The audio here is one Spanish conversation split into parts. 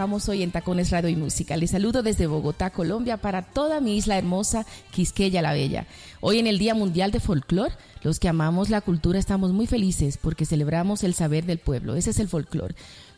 Arrancamos hoy en Tacones Radio y Música. Les saludo desde Bogotá, Colombia, para toda mi isla hermosa, Quisqueya la Bella. Hoy en el Día Mundial de Folclor, los que amamos la cultura estamos muy felices porque celebramos el saber del pueblo. Ese es el folclor.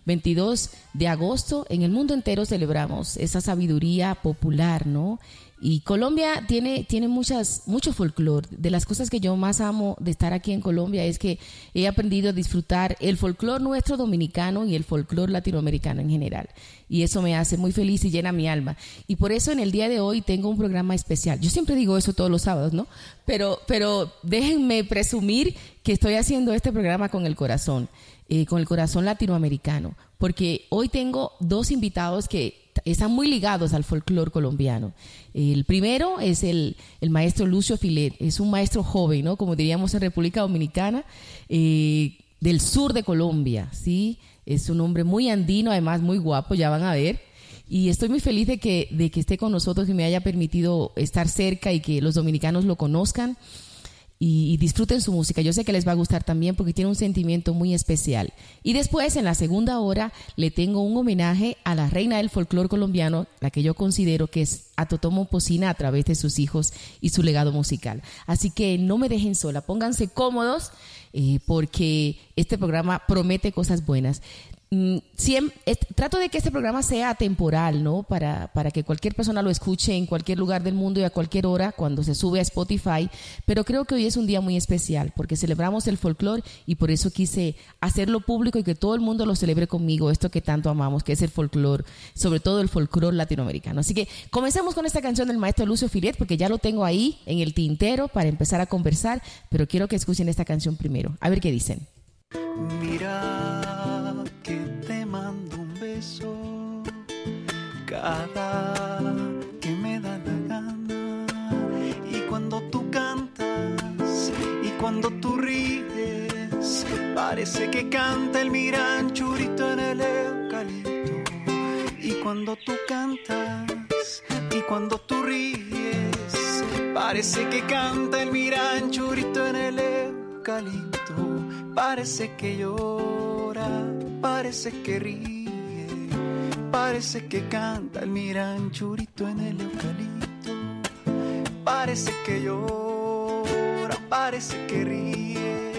22 de agosto, en el mundo entero celebramos esa sabiduría popular, ¿no? Y Colombia tiene, tiene muchas, mucho folclore. De las cosas que yo más amo de estar aquí en Colombia es que he aprendido a disfrutar el folclore nuestro dominicano y el folclore latinoamericano en general. Y eso me hace muy feliz y llena mi alma. Y por eso en el día de hoy tengo un programa especial. Yo siempre digo eso todos los sábados, ¿no? Pero, pero déjenme presumir que estoy haciendo este programa con el corazón, eh, con el corazón latinoamericano. Porque hoy tengo dos invitados que están muy ligados al folclore colombiano. El primero es el, maestro Lucio Filet, es un maestro joven, ¿no? Como diríamos en República Dominicana, eh, del sur de Colombia, ¿sí? Es un hombre muy andino, además muy guapo, ya van a ver. Y estoy muy feliz de que, de que esté con nosotros y me haya permitido estar cerca y que los dominicanos lo conozcan y, disfruten su música. Yo sé que les va a gustar también porque tiene un sentimiento muy especial. Y después, en la segunda hora, le tengo un homenaje a la reina del folclore colombiano, la que yo considero que es Atotomo Pocina a través de sus hijos y su legado musical. Así que no me dejen sola, pónganse cómodos eh, porque este programa promete cosas buenas. Mm, trato de que este programa sea temporal, ¿no? Para, para que cualquier persona lo escuche en cualquier lugar del mundo y a cualquier hora cuando se sube a Spotify. Pero creo que hoy es un día muy especial porque celebramos el folclore y por eso quise hacerlo público y que todo el mundo lo celebre conmigo, esto que tanto amamos, que es el folclore, sobre todo el folclore latinoamericano. Así que comencemos con esta canción del maestro Lucio Filet porque ya lo tengo ahí en el tintero para empezar a conversar, pero quiero que escuchen esta canción primero. A ver qué dicen. Mira cada que me da la gana. Y cuando tú cantas y cuando tú ríes, parece que canta el miranchurito en el eucalipto. Y cuando tú cantas y cuando tú ríes, parece que canta el miranchurito en el eucalipto Parece que llora, parece que ríe, parece que canta el miranchurito en el eucalipto. Parece que llora, parece que ríe,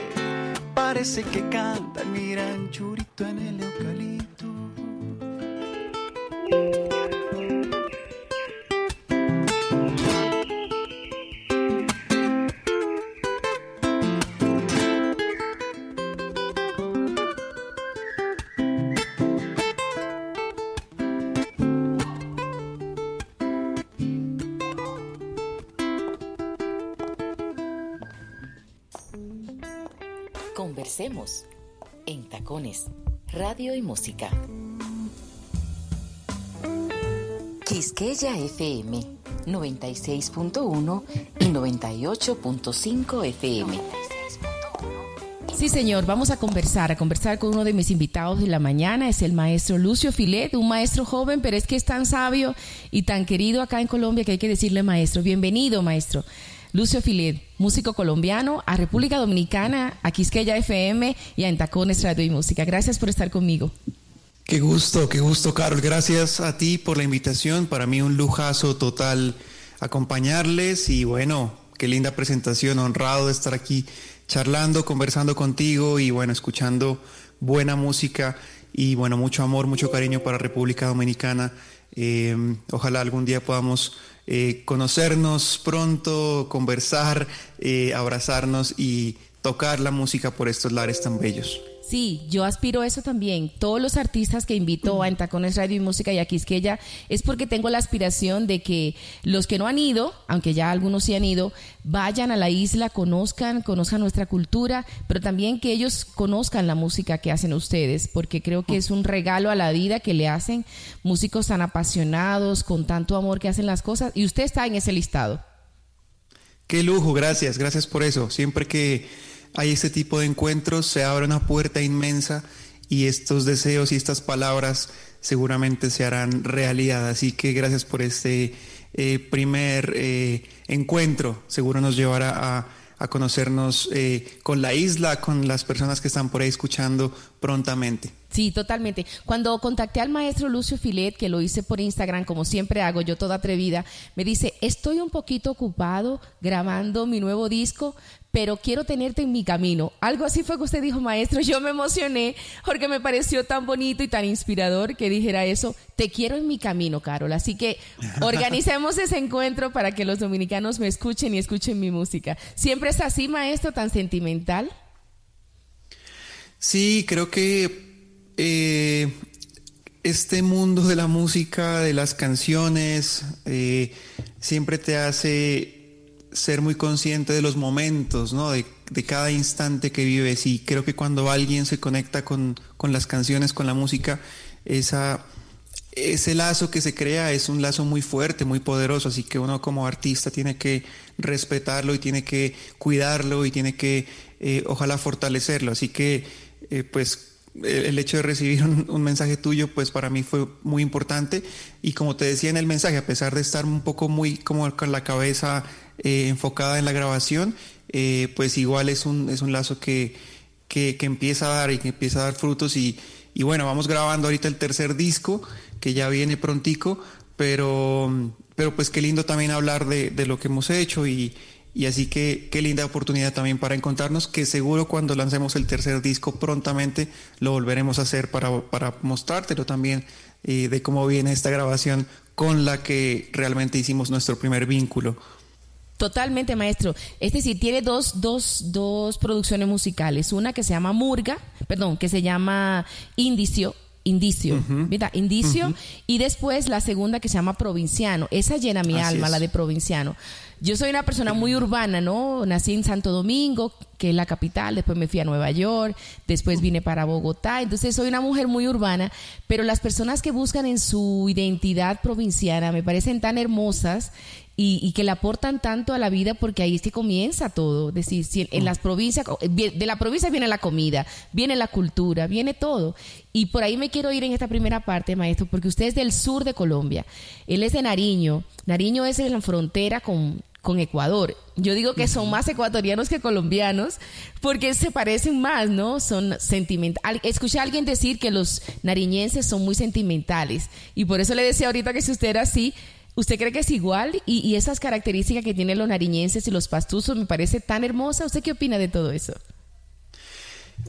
parece que canta el miranchurito en el eucalipto. Radio y Música. Quisqueya FM 96.1 y 98.5 FM. Sí, señor, vamos a conversar, a conversar con uno de mis invitados de la mañana, es el maestro Lucio Filet, un maestro joven, pero es que es tan sabio y tan querido acá en Colombia que hay que decirle maestro. Bienvenido, maestro. Lucio Filet, músico colombiano, a República Dominicana, a Quisqueya FM y a Entacones Radio y Música. Gracias por estar conmigo. Qué gusto, qué gusto, Carol. Gracias a ti por la invitación. Para mí un lujazo total acompañarles y bueno, qué linda presentación, honrado de estar aquí charlando, conversando contigo y bueno, escuchando buena música y bueno, mucho amor, mucho cariño para República Dominicana. Eh, ojalá algún día podamos eh, conocernos pronto, conversar, eh, abrazarnos y tocar la música por estos lares tan bellos. Sí, yo aspiro a eso también. Todos los artistas que invito a En Tacones Radio y Música y a Quisqueya es porque tengo la aspiración de que los que no han ido, aunque ya algunos sí han ido, vayan a la isla, conozcan, conozcan nuestra cultura, pero también que ellos conozcan la música que hacen ustedes, porque creo que es un regalo a la vida que le hacen músicos tan apasionados, con tanto amor que hacen las cosas, y usted está en ese listado. Qué lujo, gracias, gracias por eso. Siempre que hay este tipo de encuentros, se abre una puerta inmensa y estos deseos y estas palabras seguramente se harán realidad. Así que gracias por este eh, primer eh, encuentro. Seguro nos llevará a, conocernos eh, con la isla, con las personas que están por ahí escuchando prontamente. Sí, totalmente. Cuando contacté al maestro Lucio Filet, que lo hice por Instagram, como siempre hago, yo toda atrevida, me dice, estoy un poquito ocupado grabando mi nuevo disco, pero quiero tenerte en mi camino. Algo así fue que usted dijo, maestro. Yo me emocioné porque me pareció tan bonito y tan inspirador que dijera eso. Te quiero en mi camino, Carol. Así que organicemos ese encuentro para que los dominicanos me escuchen y escuchen mi música. ¿Siempre es así, maestro, tan sentimental? Sí, creo que eh, este mundo de la música, de las canciones, eh, siempre te hace ser muy consciente de los momentos, ¿no? De, cada instante que vives. Y creo que cuando alguien se conecta con, las canciones, con la música, esa, ese lazo que se crea es un lazo muy fuerte, muy poderoso. Así que uno como artista tiene que respetarlo y tiene que cuidarlo y tiene que, eh, ojalá, fortalecerlo. Así que, eh, pues el hecho de recibir un, mensaje tuyo, pues para mí fue muy importante. Y como te decía en el mensaje, a pesar de estar un poco muy como con la cabeza eh, enfocada en la grabación, eh, pues igual es un, es un lazo que, que, empieza a dar y que empieza a dar frutos. Y, y, bueno, vamos grabando ahorita el tercer disco, que ya viene prontico, pero, pero pues qué lindo también hablar de, de lo que hemos hecho y y así que qué linda oportunidad también para encontrarnos, que seguro cuando lancemos el tercer disco prontamente lo volveremos a hacer para, para mostrártelo también eh, de cómo viene esta grabación con la que realmente hicimos nuestro primer vínculo. Totalmente, maestro. Es decir, tiene dos, dos, dos producciones musicales. Una que se llama Murga, perdón, que se llama Indicio, Indicio, Indicio. Y después la segunda que se llama Provinciano. Esa llena mi alma, la de Provinciano. Yo soy una persona muy urbana, ¿no? Nací en Santo Domingo, que es la capital, después me fui a Nueva York, después vine para Bogotá, entonces soy una mujer muy urbana, pero las personas que buscan en su identidad provinciana me parecen tan hermosas y, que le aportan tanto a la vida porque ahí es que comienza todo. Es decir, si en las provincias, de la provincia viene la comida, viene la cultura, viene todo. Y por ahí me quiero ir en esta primera parte, maestro, porque usted es del sur de Colombia. Él es de Nariño. Nariño es en la frontera con, con Ecuador. Yo digo que son más ecuatorianos que colombianos porque se parecen más, ¿no? Son sentimentales. Escuché a alguien decir que los nariñenses son muy sentimentales y por eso le decía ahorita que si usted era así, ¿Usted cree que es igual? Y, esas características que tienen los nariñenses y los pastuzos me parece tan hermosa. ¿Usted qué opina de todo eso?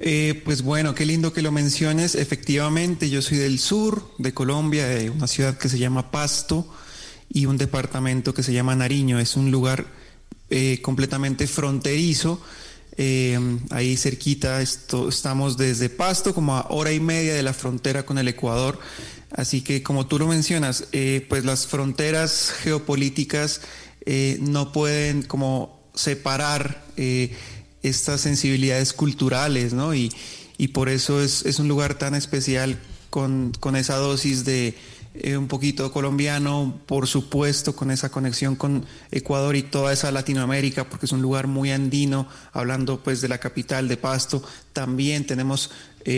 Eh, pues bueno, qué lindo que lo menciones. Efectivamente, yo soy del sur de Colombia, de una ciudad que se llama Pasto y un departamento que se llama Nariño. Es un lugar eh, completamente fronterizo. Eh, ahí cerquita estamos desde Pasto, como a hora y media de la frontera con el Ecuador. Así que como tú lo mencionas, eh, pues las fronteras geopolíticas eh, no pueden como separar estas sensibilidades culturales, ¿no? Y, por eso es, un lugar tan especial con, esa dosis de un poquito colombiano, por supuesto, con esa conexión con Ecuador y toda esa Latinoamérica, porque es un lugar muy andino, hablando pues de la capital de Pasto. También tenemos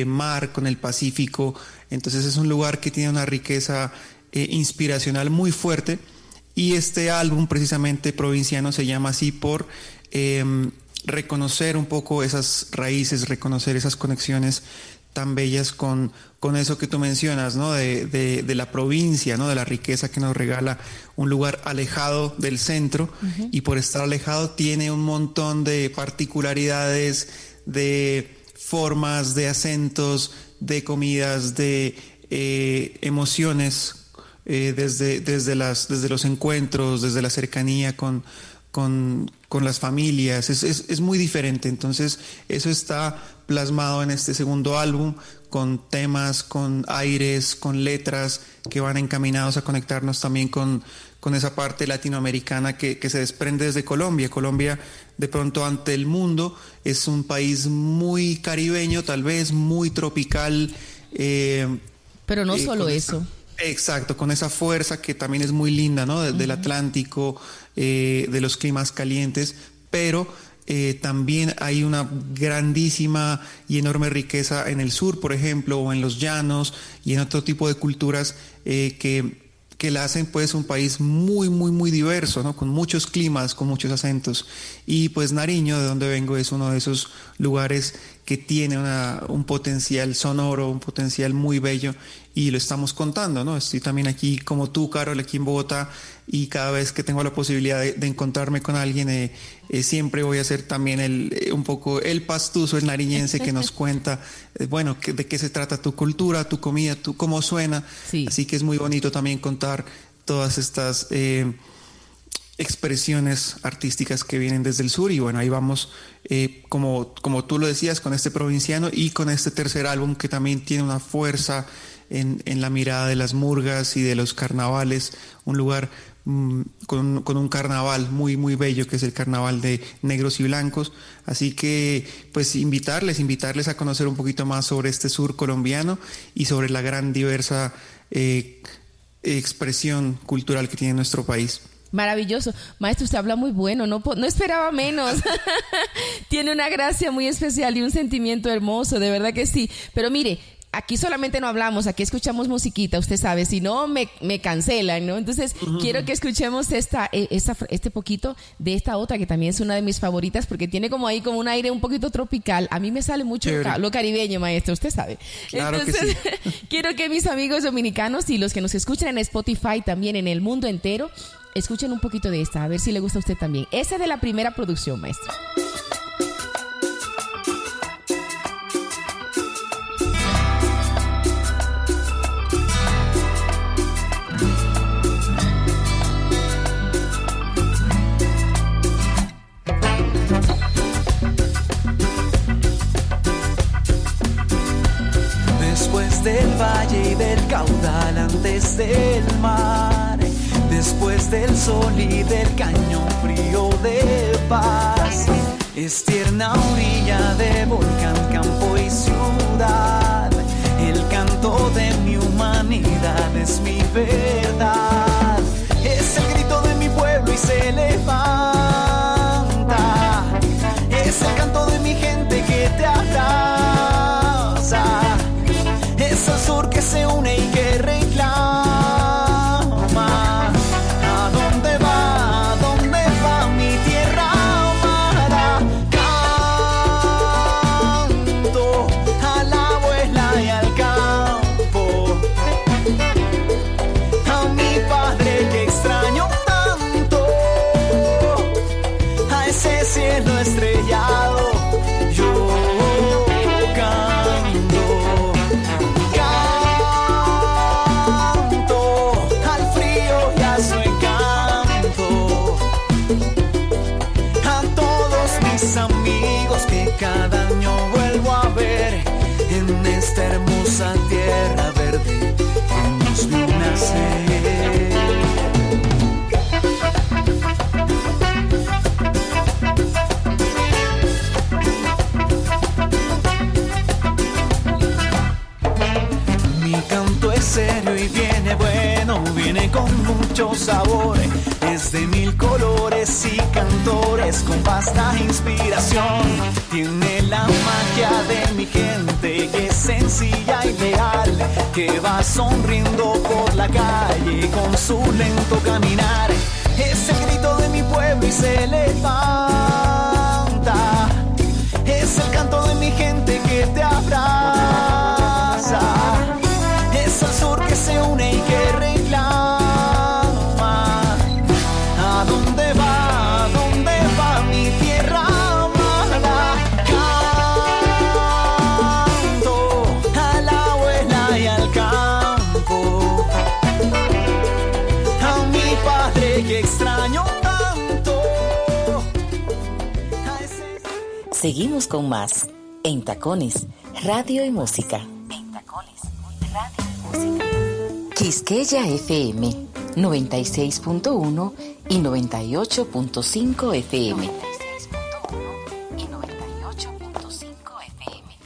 mar con el Pacífico, entonces es un lugar que tiene una riqueza eh, inspiracional muy fuerte y este álbum precisamente provinciano se llama así por em, reconocer un poco esas raíces, reconocer esas conexiones tan bellas con, con eso que tú mencionas, ¿no? De, de, la provincia, ¿no? De la riqueza que nos regala un lugar alejado del centro y por estar alejado tiene un montón de particularidades, de formas, de acentos, de comidas, de eh, emociones eh, desde, desde, las, desde los encuentros, desde la cercanía con, con, con las familias, es, es, es, muy diferente. Entonces, eso está plasmado en este segundo álbum con temas, con aires, con letras que van encaminados a conectarnos también con, con esa parte latinoamericana que, que, se desprende desde Colombia. Colombia, de pronto, ante el mundo, es un país muy caribeño, tal vez muy tropical. Eh, Pero no eh, solo eso. exacto, con esa fuerza que también es muy linda, ¿no? Del Atlántico, eh, de los climas calientes, pero eh, también hay una grandísima y enorme riqueza en el sur, por ejemplo, o en los llanos y en otro tipo de culturas eh, que, que la hacen pues un país muy, muy, muy diverso, ¿no? con muchos climas, con muchos acentos. Y pues Nariño, de donde vengo, es uno de esos lugares que tiene una, un potencial sonoro, un potencial muy bello y lo estamos contando, ¿no? Estoy también aquí como tú, Carol, aquí en Bogotá y cada vez que tengo la posibilidad de, encontrarme con alguien, eh, eh, siempre voy a ser también el, eh, un poco el pastuso, el nariñense que nos cuenta, bueno, de qué se trata tu cultura, tu comida, tu, cómo suena. Así que es muy bonito también contar todas estas expresiones artísticas que vienen desde el sur y bueno, ahí vamos, eh, como, como tú lo decías, con este provinciano y con este tercer álbum que también tiene una fuerza en, la mirada de las murgas y de los carnavales, un lugar mm, con, con, un carnaval muy, muy bello que es el carnaval de negros y blancos. Así que pues invitarles, invitarles a conocer un poquito más sobre este sur colombiano y sobre la gran diversa eh, expresión cultural que tiene nuestro país. Maravilloso. Maestro, usted habla muy bueno, no, no esperaba menos. Tiene una gracia muy especial y un sentimiento hermoso, de verdad que sí. Pero mire, aquí solamente no hablamos, aquí escuchamos musiquita, usted sabe, si no me, me cancelan, ¿no? Entonces, quiero que escuchemos esta, e, esta, este poquito de esta otra, que también es una de mis favoritas, porque tiene como ahí como un aire un poquito tropical. A mí me sale mucho lo caribeño, maestro, usted sabe. Entonces, quiero que mis amigos dominicanos y los que nos escuchan en Spotify también en el mundo entero, escuchen un poquito de esta, a ver si le gusta a usted también. Esa de la primera producción, maestro. Del valle y del caudal antes del mar después del sol y del cañón frío de paz. Es tierna orilla de volcán, campo y ciudad. El canto de mi humanidad es mi verdad. Es el grito de mi pueblo y se levanta. Sabor, es de mil colores y cantores con vasta inspiración. Tiene la magia de mi gente que es sencilla y leal, que va sonriendo por la calle con su lento caminar. Es el grito de mi pueblo y se levanta. Es el canto de mi gente que te abraza Seguimos con más en Tacones, Radio y Música. En Tacones, Radio y Música. Quisqueya FM 96.1 y 98.5 FM.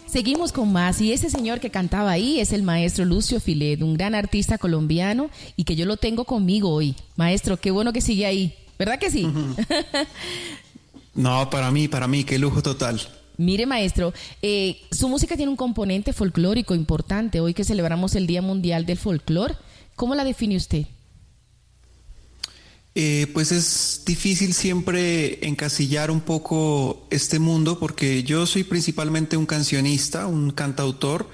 Seguimos con más y ese señor que cantaba ahí es el maestro Lucio Filet, un gran artista colombiano y que yo lo tengo conmigo hoy. Maestro, qué bueno que sigue ahí, ¿verdad que sí? no, para mí, para mí, qué lujo total. Mire, maestro, eh, su música tiene un componente folclórico importante. Hoy que celebramos el Día Mundial del Folclor, ¿cómo la define usted? Eh, pues es difícil siempre encasillar un poco este mundo porque yo soy principalmente un cancionista, un cantautor.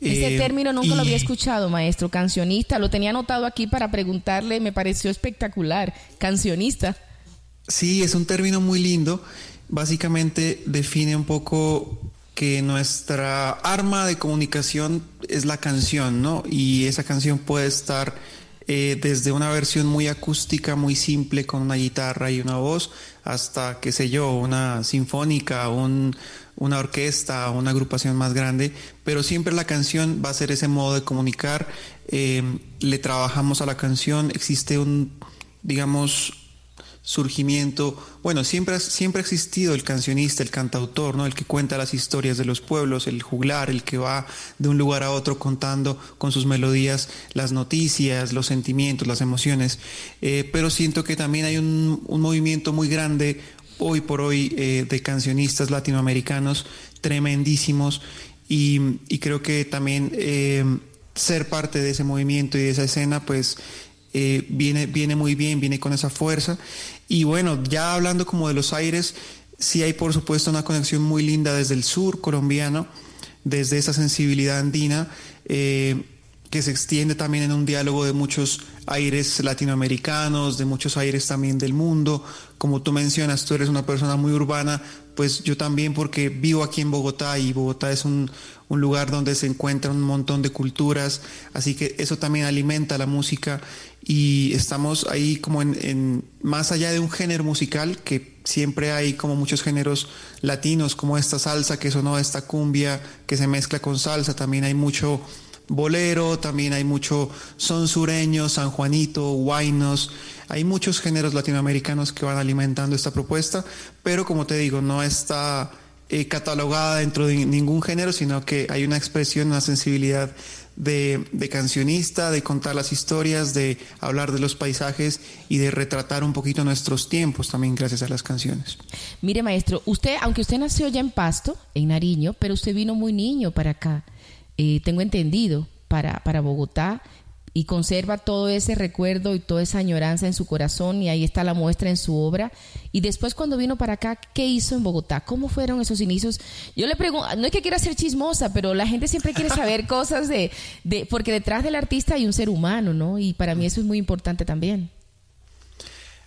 Ese eh, término nunca lo había escuchado, maestro, cancionista. Lo tenía anotado aquí para preguntarle, me pareció espectacular. Cancionista. Sí, es un término muy lindo. Básicamente define un poco que nuestra arma de comunicación es la canción, ¿no? Y esa canción puede estar eh, desde una versión muy acústica, muy simple, con una guitarra y una voz, hasta, qué sé yo, una sinfónica, una orquesta, una agrupación más grande, pero siempre la canción va a ser ese modo de comunicar, eh, le trabajamos a la canción, existe un, digamos, surgimiento, bueno, siempre, siempre ha existido el cancionista, el cantautor, ¿no? El que cuenta las historias de los pueblos, el juglar, el que va de un lugar a otro contando con sus melodías las noticias, los sentimientos, las emociones. Eh, pero siento que también hay un, movimiento muy grande hoy por hoy eh, de cancionistas latinoamericanos tremendísimos y, creo que también eh, ser parte de ese movimiento y de esa escena, pues viene, viene muy bien, viene con esa fuerza y bueno, ya hablando como de los aires, sí hay por supuesto una conexión muy linda desde el sur colombiano, desde esa sensibilidad andina, eh, que se extiende también en un diálogo de muchos aires latinoamericanos, de muchos aires también del mundo. Como tú mencionas, tú eres una persona muy urbana, pues yo también porque vivo aquí en Bogotá y Bogotá es un, un lugar donde se encuentran un montón de culturas, así que eso también alimenta la música y estamos ahí como en, más allá de un género musical que siempre hay como muchos géneros latinos como esta salsa que sonó esta cumbia que se mezcla con salsa. También hay mucho bolero también hay mucho son sureño San Juanito hay muchos géneros latinoamericanos que van alimentando esta propuesta pero como te digo no está eh, catalogada dentro de ningún género sino que hay una expresión una sensibilidad de, cancionista, de contar las historias, de hablar de los paisajes y de retratar un poquito nuestros tiempos también gracias a las canciones. Mire, maestro, usted, aunque usted nació ya en Pasto, en Nariño, pero usted vino muy niño para acá, eh, tengo entendido, para, para Bogotá y conserva todo ese recuerdo y toda esa añoranza en su corazón y ahí está la muestra en su obra. Y después cuando vino para acá, ¿qué hizo en Bogotá? ¿Cómo fueron esos inicios? Yo le pregunto, no es que quiera ser chismosa, pero la gente siempre quiere saber cosas de, de, porque detrás del artista hay un ser humano, ¿no? Y para mí eso es muy importante también.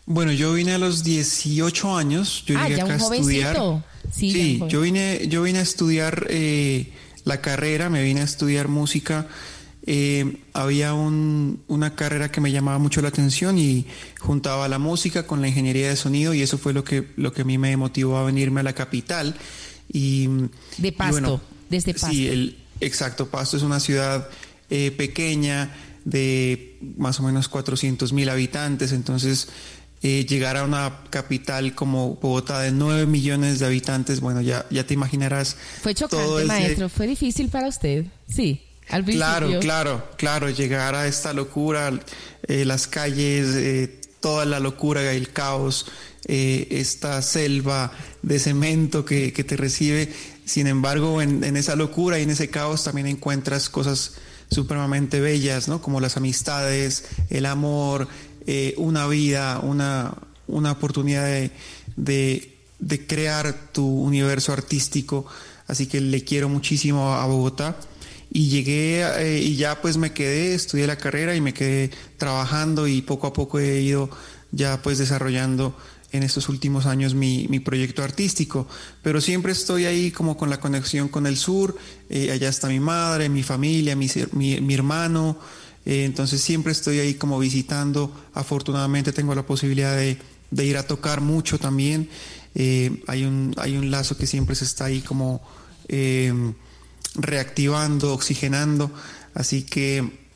Bueno, yo vine a los 18 años, yo ah, llegué ya acá un a estudiar. Sí, sí yo vine, yo vine a estudiar eh, la carrera, me vine a estudiar música eh, había una carrera que me llamaba mucho la atención y juntaba la música con la ingeniería de sonido y eso fue lo que, lo que a mí me motivó a venirme a la capital. Y, de Pasto, desde Pasto. Sí, el, exacto, Pasto es una ciudad eh, pequeña de más o menos 400 mil habitantes, entonces eh, llegar a una capital como Bogotá de 9 millones de habitantes, bueno, ya, ya te imaginarás. Fue chocante, maestro, fue difícil para usted, sí. Claro, claro, claro, llegar a esta locura, eh, las calles, eh, toda la locura, el caos, eh, esta selva de cemento que, te recibe. Sin embargo, en, esa locura y en ese caos también encuentras cosas supremamente bellas, ¿no? Como las amistades, el amor, una vida, una, una oportunidad de, de crear tu universo artístico. Así que le quiero muchísimo a Bogotá y llegué eh, y ya pues me quedé, estudié la carrera y me quedé trabajando y poco a poco he ido ya pues desarrollando en estos últimos años mi, mi proyecto artístico, pero siempre estoy ahí como con la conexión con el sur, eh, allá está mi madre, mi familia, mi, mi, hermano, eh, entonces siempre estoy ahí como visitando, afortunadamente tengo la posibilidad de, de ir a tocar mucho también. Hay, un, hay un lazo que siempre se está ahí como reactivando, oxigenando, así que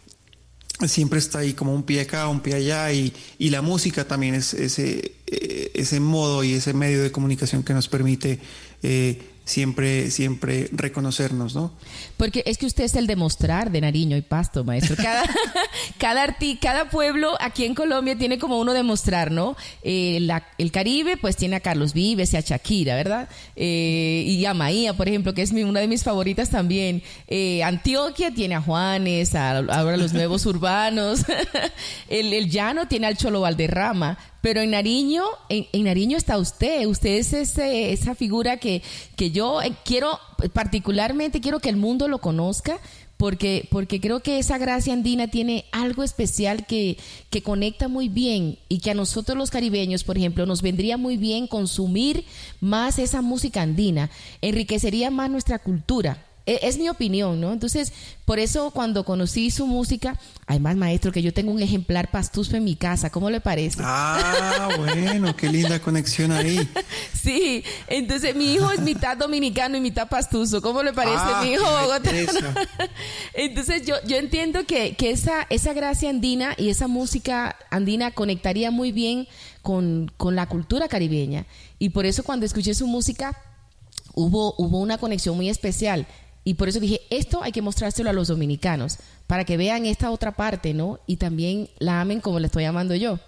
siempre está ahí como un pie acá, un pie allá y, y la música también es ese, eh, ese modo y ese medio de comunicación que nos permite eh, siempre, siempre reconocernos, ¿no? Porque es que usted es el demostrar de Nariño y Pasto, maestro. Cada, cada, arti, cada pueblo aquí en Colombia tiene como uno demostrar, ¿no? Eh, el Caribe, pues tiene a Carlos Vives y a Shakira, ¿verdad? Eh, y a Maía, por ejemplo, que es mi, una de mis favoritas también. Eh, Antioquia tiene a Juanes, a, ahora los nuevos urbanos. el, Llano tiene al Cholo Valderrama. Pero en Nariño, en, en Nariño está usted. Usted es ese, esa figura que, que yo eh, quiero, particularmente quiero que el mundo lo conozca. Porque, porque creo que esa gracia andina tiene algo especial que, que conecta muy bien y que a nosotros los caribeños, por ejemplo, nos vendría muy bien consumir más esa música andina, enriquecería más nuestra cultura. E, Es mi opinión, ¿no? Entonces, por eso cuando conocí su música, además, maestro, que yo tengo un ejemplar pastuso en mi casa, ¿cómo le parece? Ah, bueno, qué linda conexión ahí. Sí, entonces mi hijo es mitad dominicano y mitad pastuso, ¿cómo le parece Ah, mi hijo bogotano? Entonces yo, yo entiendo que, que esa, esa gracia andina y esa música andina conectaría muy bien con, con la cultura caribeña. Y por eso cuando escuché su música hubo, hubo una conexión muy especial. Y por eso dije, esto hay que mostrárselo a los dominicanos, para que vean esta otra parte, ¿no? Y también la amen como la estoy amando yo.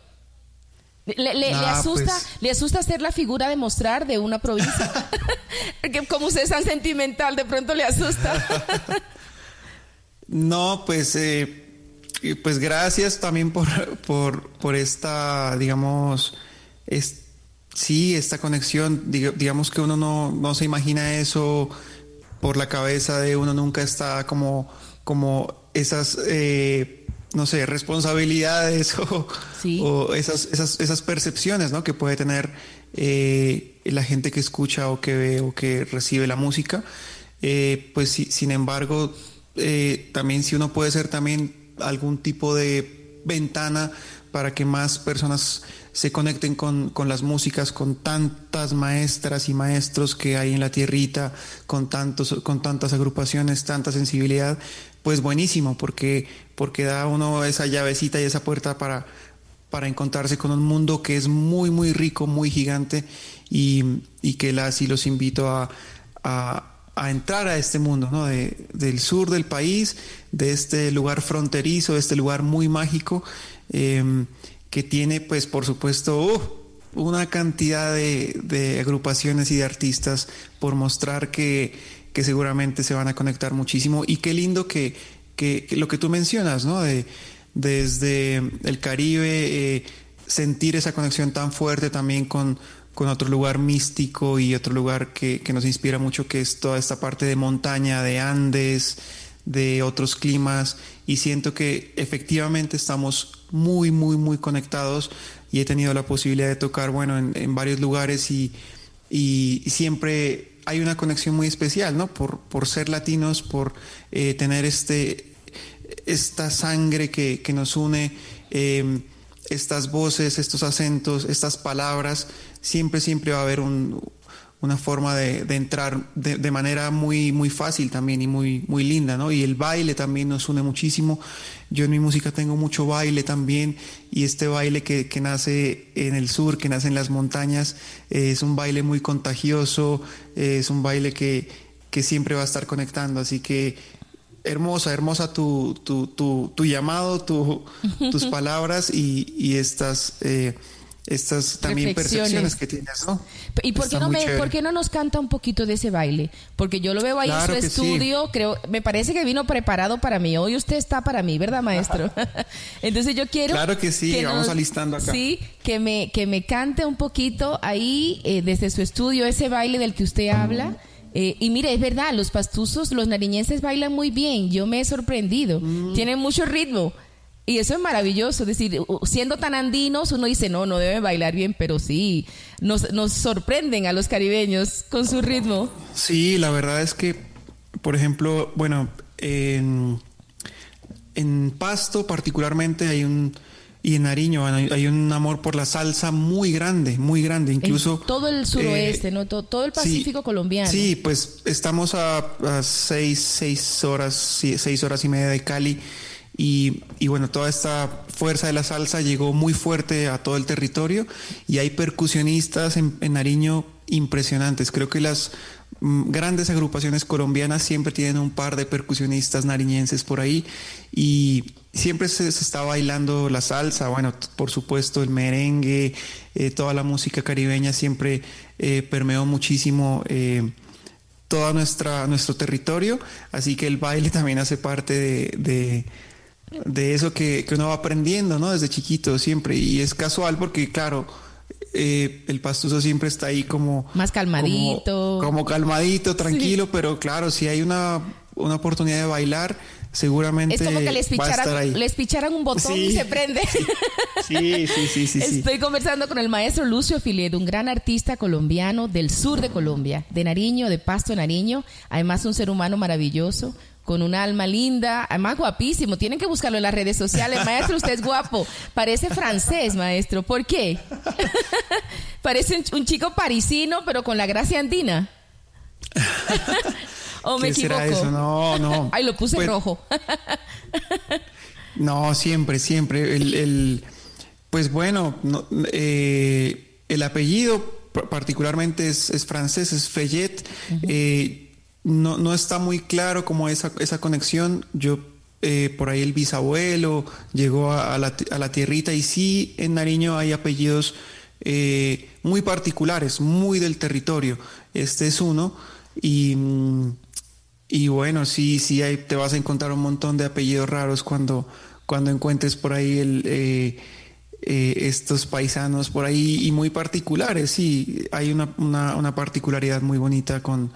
Le, le- le Ah, asusta, pues. le asusta ser la figura de mostrar de una provincia. Porque como usted es tan sentimental, de pronto le asusta. No, pues, eh, pues gracias también por, por, por esta, digamos, es, sí, esta conexión. Diga- digamos que uno no, no se imagina eso por la cabeza de uno, nunca está como, como esas, eh, no sé, responsabilidades o, Sí. o esas, esas, esas percepciones ¿no? que puede tener eh, la gente que escucha o que ve o que recibe la música. Eh, pues sin embargo, también si uno puede ser también algún tipo de ventana para que más personas se conecten con, con las músicas, con tantas maestras y maestros que hay en la tierrita, con, tantos, con tantas agrupaciones, tanta sensibilidad, pues buenísimo, porque, porque da uno esa llavecita y esa puerta para, para encontrarse con un mundo que es muy, muy rico, muy gigante y, y que las y los invito a, a, a entrar a este mundo, ¿no? De- del sur del país, de este lugar fronterizo, de este lugar muy mágico, eh, que tiene, pues, por supuesto, ¡uh! una cantidad de, de agrupaciones y de artistas por mostrar que, que seguramente se van a conectar muchísimo. Y qué lindo que, que- que lo que tú mencionas, ¿no? De, desde el Caribe, eh, sentir esa conexión tan fuerte también con, con otro lugar místico y otro lugar que, que nos inspira mucho, que es toda esta parte de montaña, de Andes, de otros climas. Y siento que efectivamente estamos muy, muy, muy conectados y he tenido la posibilidad de tocar, bueno, en, en varios lugares y, y siempre hay una conexión muy especial, ¿no? Por, por ser latinos, por eh, tener este, esta sangre que, que nos une, eh, estas voces, estos acentos, estas palabras, siempre, siempre va a haber un- una forma de, de entrar de, de manera muy, muy fácil también y muy, muy linda, ¿no? Y el baile también nos une muchísimo. Yo en mi música tengo mucho baile también y este baile que, que nace en el sur, que nace en las montañas, eh, es un baile muy contagioso, eh, es un baile que, que siempre va a estar conectando, así que hermosa, hermosa tu, tu, tu, tu llamado, tu, tus palabras y, y estas, eh, estas también percepciones que tienes, ¿no? ¿Y por qué, no me, por qué no nos canta un poquito de ese baile? Porque yo lo veo ahí Claro en su sí. estudio, creo, me parece que vino preparado para mí. Hoy usted está para mí, ¿verdad, maestro? Entonces yo quiero... Claro que sí, vamos alistando acá. Sí, que me, que me cante un poquito ahí, eh, desde su estudio, ese baile del que usted habla. Eh, y mire, es verdad, los pastuzos, los nariñenses bailan muy bien. Yo me he sorprendido. Mm. Tienen mucho ritmo. Y eso es maravilloso. Es decir, siendo tan andinos, uno dice, no, no deben bailar bien, pero sí, nos, nos sorprenden a los caribeños con su ritmo. Sí, la verdad es que, por ejemplo, bueno, en, en Pasto particularmente hay un, y en Nariño hay, un amor por la salsa muy grande, muy grande, incluso... todo el suroeste, ¿no? Todo, el Pacífico colombiano. Sí, pues estamos a, seis, seis horas, seis horas y media de Cali y, y, bueno, toda esta fuerza de la salsa llegó muy fuerte a todo el territorio y hay percusionistas en, en Nariño impresionantes. Creo que las Mm, grandes agrupaciones colombianas siempre tienen un par de percusionistas nariñenses por ahí y siempre se, está bailando la salsa, bueno, por supuesto el merengue, eh, toda la música caribeña siempre eh, permeó muchísimo eh, todo nuestro territorio, así que el baile también hace parte de, eso que, que, uno va aprendiendo, ¿no? Desde chiquito siempre y es casual porque, claro, eh, el pastuso siempre está ahí como... Más calmadito. Como, calmadito, tranquilo, pero claro, si hay una, una oportunidad de bailar, seguramente es como que les picharan, les picharan un botón y se prende. Sí, sí, sí, sí, Estoy conversando con el maestro Lucio Filet, un gran artista colombiano del sur de Colombia, de Nariño, de Pasto Nariño, además un ser humano maravilloso, con un alma linda, además guapísimo. Tienen que buscarlo en las redes sociales. Maestro, usted es guapo. Parece francés, maestro. ¿Por qué? Parece un, chico parisino, pero con la gracia andina. ¿O me equivoco? eso? No, no. Ay, lo puse pues rojo. no, siempre, siempre. El, pues bueno, eh, el apellido particularmente es, francés, es Fayette no, no está muy claro como esa, esa conexión. Yo, eh, por ahí el bisabuelo llegó a, la, a, la, tierrita y sí, en Nariño hay apellidos eh, muy particulares, muy del territorio. Este es uno. Y, y bueno, sí, sí, te vas a encontrar un montón de apellidos raros cuando, cuando encuentres por ahí el... Eh, estos paisanos por ahí y muy particulares, sí, hay una, una, una particularidad muy bonita con,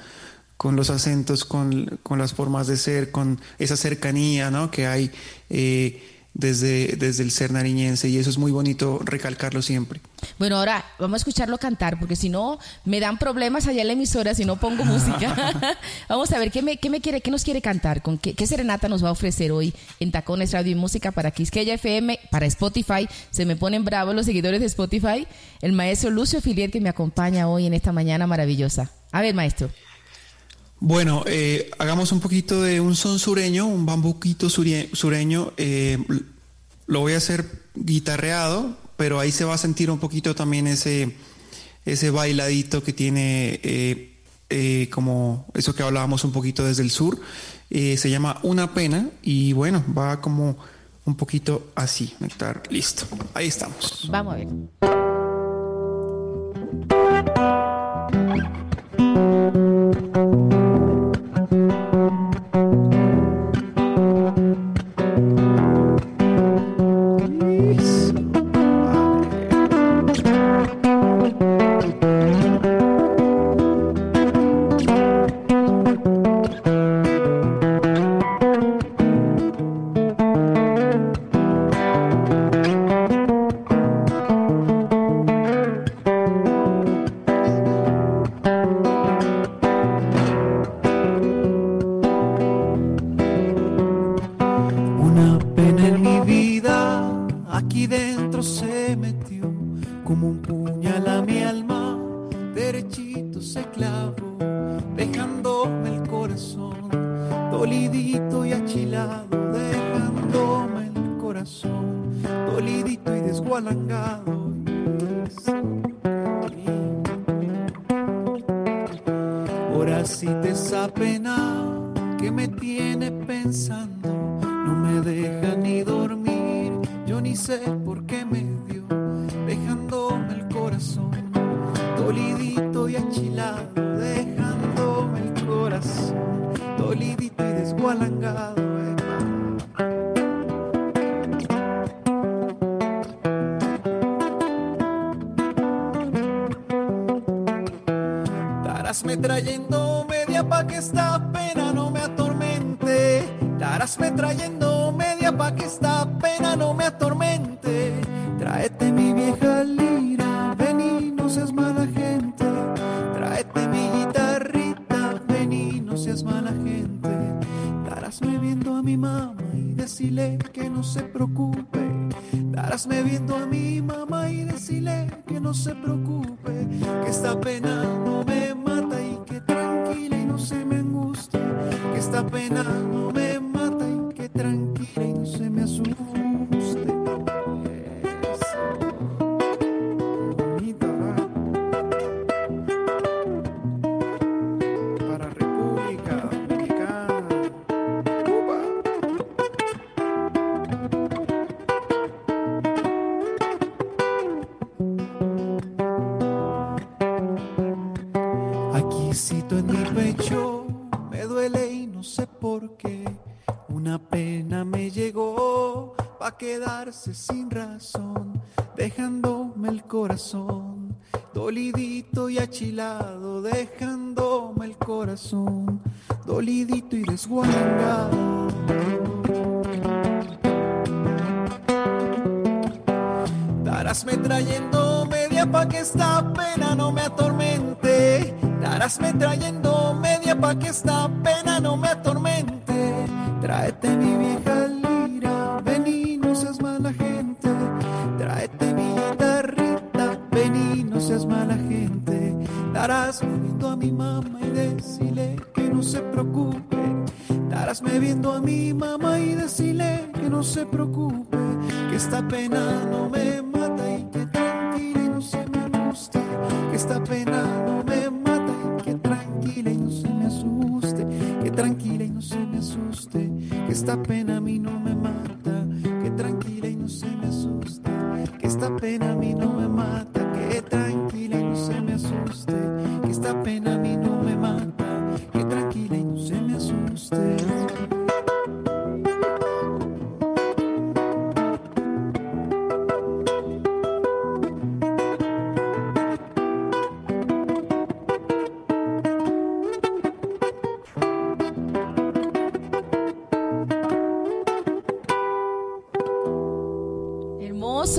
con los acentos, con, las formas de ser, con esa cercanía ¿no? que hay eh, desde, desde el ser nariñense y eso es muy bonito recalcarlo siempre. Bueno, ahora vamos a escucharlo cantar porque si no me dan problemas allá en la emisora si no pongo música. vamos a ver qué me, qué me quiere, qué nos quiere cantar, con qué, qué, serenata nos va a ofrecer hoy en Tacones Radio y Música para Quisqueya FM, para Spotify. Se me ponen bravos los seguidores de Spotify. El maestro Lucio Filiet que me acompaña hoy en esta mañana maravillosa. A ver, maestro. Bueno, eh, hagamos un poquito de un son sureño, un bambuquito sureño. Eh, lo voy a hacer guitarreado, pero ahí se va a sentir un poquito también ese, ese bailadito que tiene eh, como eso que hablábamos un poquito desde el sur. se llama Una Pena y bueno, va como un poquito así. Listo, ahí estamos. Vamos a ver.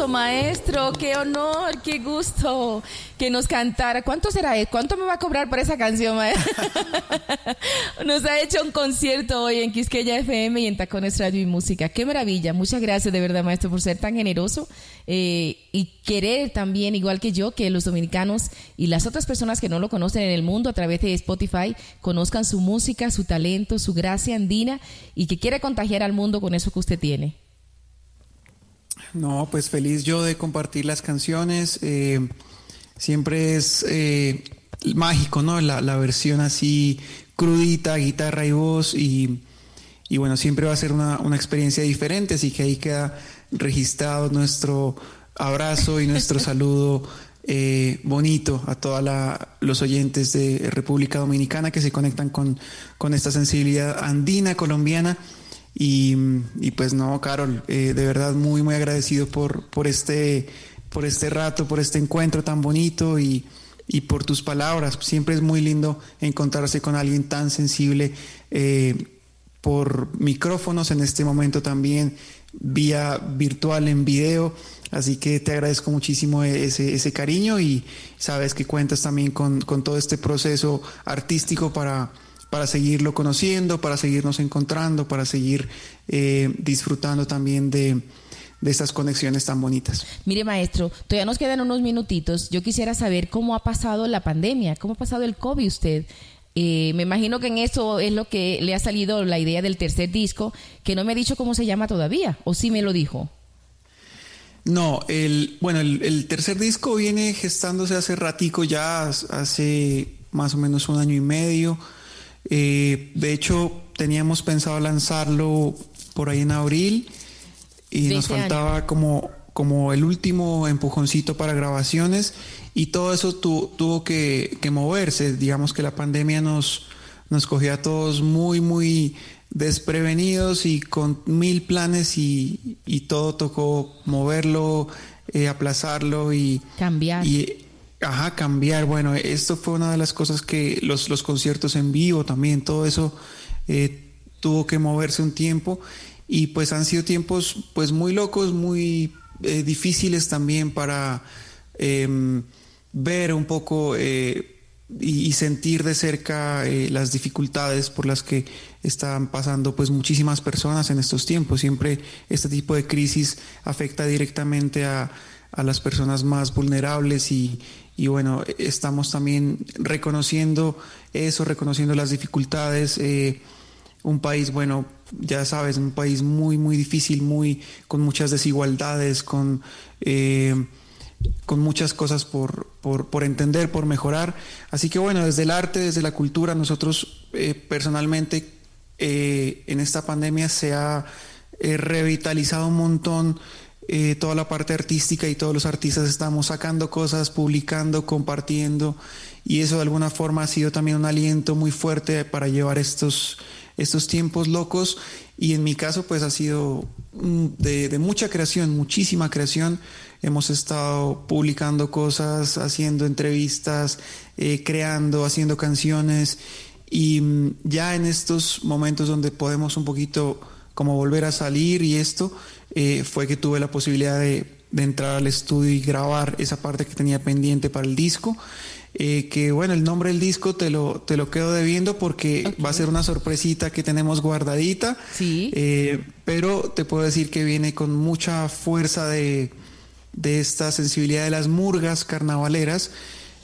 Maestro, qué honor, qué gusto que nos cantara. ¿Cuánto será? ¿Cuánto me va a cobrar por esa canción, Nos ha hecho un concierto hoy en Quisqueya FM y en Tacones Radio y Música. Qué maravilla. Muchas gracias de verdad, maestro, por ser tan generoso eh, y querer también, igual que yo, que los dominicanos y las otras personas que no lo conocen en el mundo a través de Spotify conozcan su música, su talento, su gracia andina y que quiere contagiar al mundo con eso que usted tiene. No, pues feliz yo de compartir las canciones. Eh, siempre es eh, mágico, ¿no? La, versión así crudita, guitarra y voz y, bueno, siempre va a ser una, experiencia diferente, así que ahí queda registrado nuestro abrazo y nuestro saludo eh, bonito a todos los oyentes de República Dominicana que se conectan con, con esta sensibilidad andina, colombiana. Y, pues no, Carol, eh, de verdad muy, muy agradecido por, por este por este rato, por este encuentro tan bonito y, por tus palabras. Siempre es muy lindo encontrarse con alguien tan sensible eh, por micrófonos en este momento también, vía virtual en video. Así que te agradezco muchísimo ese, ese cariño y sabes que cuentas también con, todo este proceso artístico para, para seguirlo conociendo, para seguirnos encontrando, para seguir eh, disfrutando también de, de estas conexiones tan bonitas. Mire, maestro, todavía nos quedan unos minutitos. Yo quisiera saber cómo ha pasado la pandemia, cómo ha pasado el COVID usted. Eh, me imagino que en eso es lo que le ha salido la idea del tercer disco, que no me ha dicho cómo se llama todavía, o sí me lo dijo. No, el, bueno, el, tercer disco viene gestándose hace ratico ya, hace más o menos un año y medio. Eh, de hecho, teníamos pensado lanzarlo por ahí en abril y nos faltaba como, como el último empujoncito para grabaciones y todo eso tuvo que, moverse. Digamos que la pandemia nos, nos cogió a todos muy, muy desprevenidos y con mil planes y, todo tocó moverlo, eh, aplazarlo y cambiar. Y, ajá, cambiar. Bueno, esto fue una de las cosas que los, los conciertos en vivo también, todo eso eh, tuvo que moverse un tiempo y pues han sido tiempos pues muy locos, muy eh, difíciles también para em, ver un poco eh, y, sentir de cerca las dificultades por las que están pasando pues muchísimas personas en estos tiempos. Siempre este tipo de crisis afecta directamente a, a las personas más vulnerables y, y, bueno, estamos también reconociendo eso, reconociendo las dificultades. Eh, un país, bueno, ya sabes, un país muy, muy difícil, muy, con muchas desigualdades, con... Eh, con muchas cosas por, por, entender, por mejorar. Así que bueno, desde el arte, desde la cultura, nosotros eh, personalmente en esta pandemia se ha revitalizado un montón toda la parte artística y todos los artistas estamos sacando cosas, publicando, compartiendo y eso de alguna forma ha sido también un aliento muy fuerte para llevar estos, estos tiempos locos y en mi caso pues ha sido mm, de, de mucha creación, muchísima creación. Hemos estado publicando cosas, haciendo entrevistas, eh, creando, haciendo canciones y mm, ya en estos momentos donde podemos un poquito como volver a salir y esto, eh, fue que tuve la posibilidad de, entrar al estudio y grabar esa parte que tenía pendiente para el disco. Eh, que bueno, el nombre del disco te lo, te lo quedo debiendo porque va a ser una sorpresita que tenemos guardadita. Sí. pero te puedo decir que viene con mucha fuerza de, de esta sensibilidad de las murgas carnavaleras,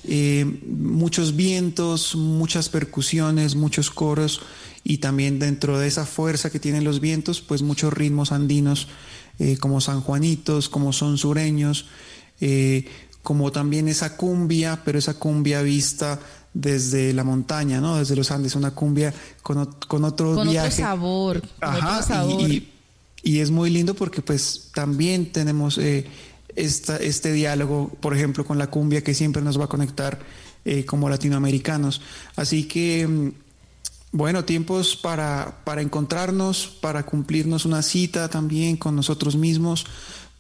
eh, muchos vientos, muchas percusiones, muchos coros y también dentro de esa fuerza que tienen los vientos, pues muchos ritmos andinos eh, como San Juanitos, como son sureños, eh, como también esa cumbia, pero esa cumbia vista desde la montaña, ¿no? Desde los Andes, una cumbia con, con otro con viaje. Otro sabor. Ajá, Y, es muy lindo porque pues también tenemos este diálogo, por ejemplo, con la cumbia que siempre nos va a conectar eh, como latinoamericanos. Así que, mm, bueno, tiempos para, para encontrarnos, para cumplirnos una cita también con nosotros mismos,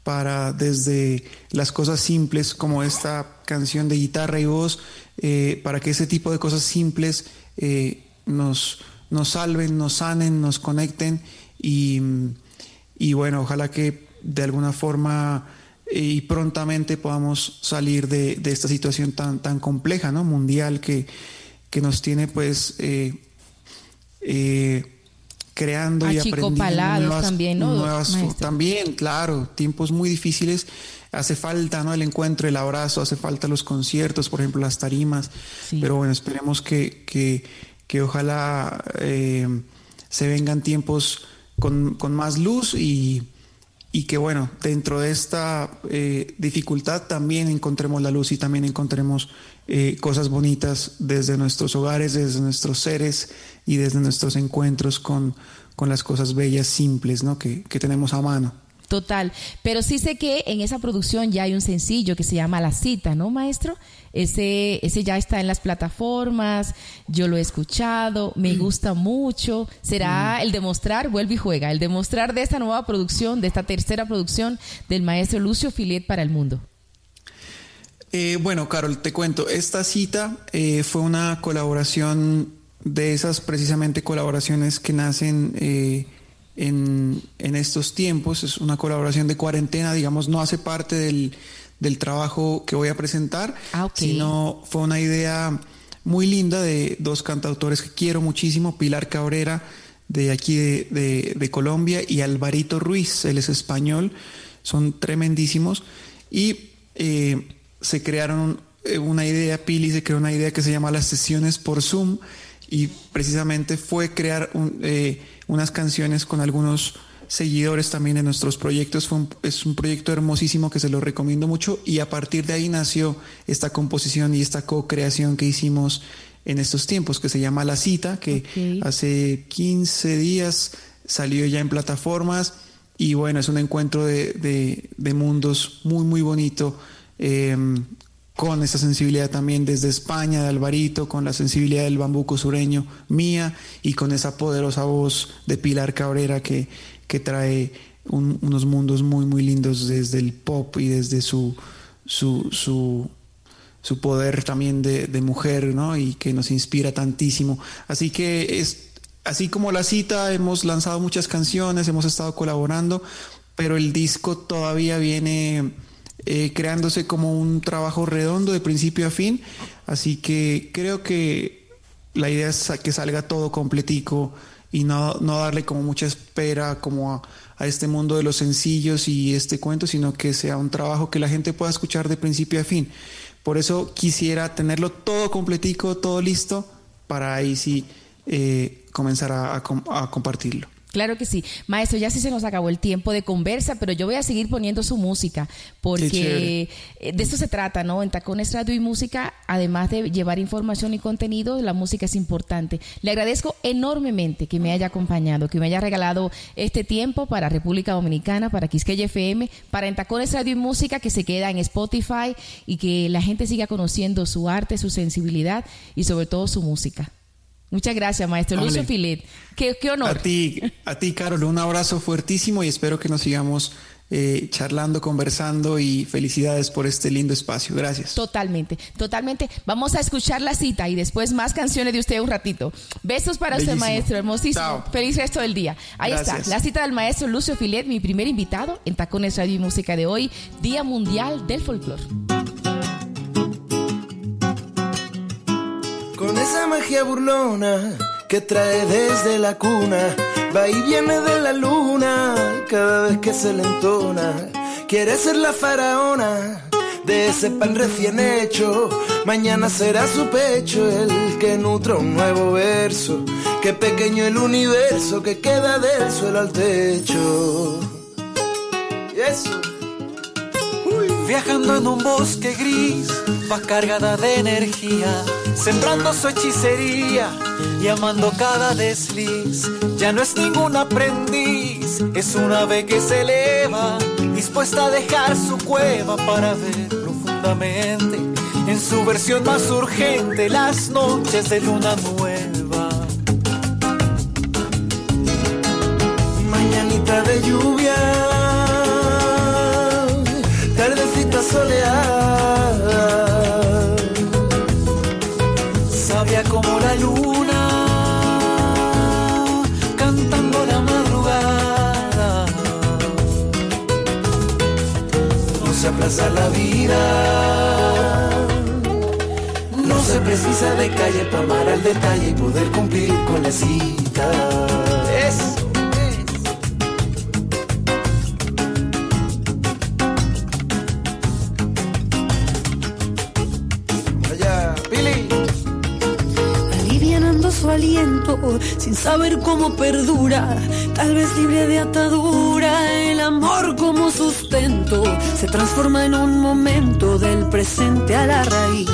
para desde las cosas simples como esta canción de guitarra y voz, eh, para que ese tipo de cosas simples eh, nos, nos salven, nos sanen, nos conecten y, y bueno, ojalá que de alguna forma y prontamente podamos salir de, esta situación tan, tan compleja, ¿no? Mundial que, que nos tiene pues eh, eh, creando y aprendiendo nuevas, también, ¿no? también, claro, tiempos muy difíciles. Hace falta, ¿no? El encuentro, el abrazo, hace falta los conciertos, por ejemplo, las tarimas. Pero bueno, esperemos que, que, que ojalá eh, se vengan tiempos con, con más luz y y que bueno, dentro de esta eh, dificultad también encontremos la luz y también encontremos eh, cosas bonitas desde nuestros hogares, desde nuestros seres y desde nuestros encuentros con, con las cosas bellas, simples, ¿no? que, que tenemos a mano. Total, pero sí sé que en esa producción ya hay un sencillo que se llama La Cita, ¿no, maestro? Ese, ese ya está en las plataformas, yo lo he escuchado, me mm. gusta mucho. Será mm. el demostrar, vuelve y juega, el demostrar de esta nueva producción, de esta tercera producción del maestro Lucio Filet para el mundo. Eh, bueno, Carol, te cuento, esta cita eh, fue una colaboración de esas precisamente colaboraciones que nacen eh, en, estos tiempos. Es una colaboración de cuarentena, digamos, no hace parte del, trabajo que voy a presentar, ah, sino fue una idea muy linda de dos cantautores que quiero muchísimo, Pilar Cabrera de aquí de, Colombia y Alvarito Ruiz, él es español, son tremendísimos. Y eh, se crearon eh, una idea, Pili se creó una idea que se llama las sesiones por Zoom y precisamente fue crear un... Eh, unas canciones con algunos seguidores también en nuestros proyectos. es un proyecto hermosísimo que se lo recomiendo mucho y a partir de ahí nació esta composición y esta co-creación que hicimos en estos tiempos que se llama La Cita, que hace 15 días salió ya en plataformas y bueno, es un encuentro de, mundos muy, muy bonito. Em, con esa sensibilidad también desde España de Alvarito, con la sensibilidad del bambuco sureño mía y con esa poderosa voz de Pilar Cabrera que, que trae unos mundos muy muy lindos desde el pop y desde su, su, su, poder también de, de, mujer, ¿no? Y que nos inspira tantísimo. Así que es así como la cita, hemos lanzado muchas canciones, hemos estado colaborando, pero el disco todavía viene eh, creándose como un trabajo redondo de principio a fin. Así que creo que la idea es que salga todo completico y no, no darle como mucha espera como a, a, este mundo de los sencillos y este cuento, sino que sea un trabajo que la gente pueda escuchar de principio a fin. Por eso quisiera tenerlo todo completico, todo listo, para ahí sí eh, comenzar a, compartirlo. Claro que sí. Maestro, ya sí se nos acabó el tiempo de conversa, pero yo voy a seguir poniendo su música, porque de eso se trata, ¿no? En Tacones Radio y Música, además de llevar información y contenido, la música es importante. Le agradezco enormemente que me haya acompañado, que me haya regalado este tiempo para República Dominicana, para Quisqueya FM, para En Tacones Radio y Música, que se queda en Spotify y que la gente siga conociendo su arte, su sensibilidad y sobre todo su música. Muchas gracias, maestro vale. Lucio Filet. Qué, qué, honor. A ti, a ti, Carol, un abrazo fuertísimo y espero que nos sigamos eh, charlando, conversando y felicidades por este lindo espacio. Gracias. Totalmente, totalmente. Vamos a escuchar la cita y después más canciones de usted un ratito. Besos para Bellísimo. usted, maestro. Hermosísimo. Chao. Feliz resto del día. Ahí Gracias. está, la cita del maestro Lucio Filet, mi primer invitado en Tacones Radio y Música de hoy, Día Mundial del Folclore. Con esa magia burlona que trae desde la cuna, va y viene de la luna cada vez que se le entona. Quiere ser la faraona de ese pan recién hecho. Mañana será su pecho el que nutra un nuevo verso. Qué pequeño el universo que queda del suelo al techo. Viajando en un bosque gris, va cargada de energía, sembrando su hechicería y amando cada desliz. Ya no es ningún aprendiz, es un ave que se eleva, dispuesta a dejar su cueva para ver profundamente en su versión más urgente las noches de luna nueva. Mañanita de lluvia La vida, no se precisa de calle para amar al detalle y poder cumplir con la cita. Aliento sin saber cómo perdura, tal vez libre de atadura, el amor como sustento se transforma en un momento del presente a la raíz.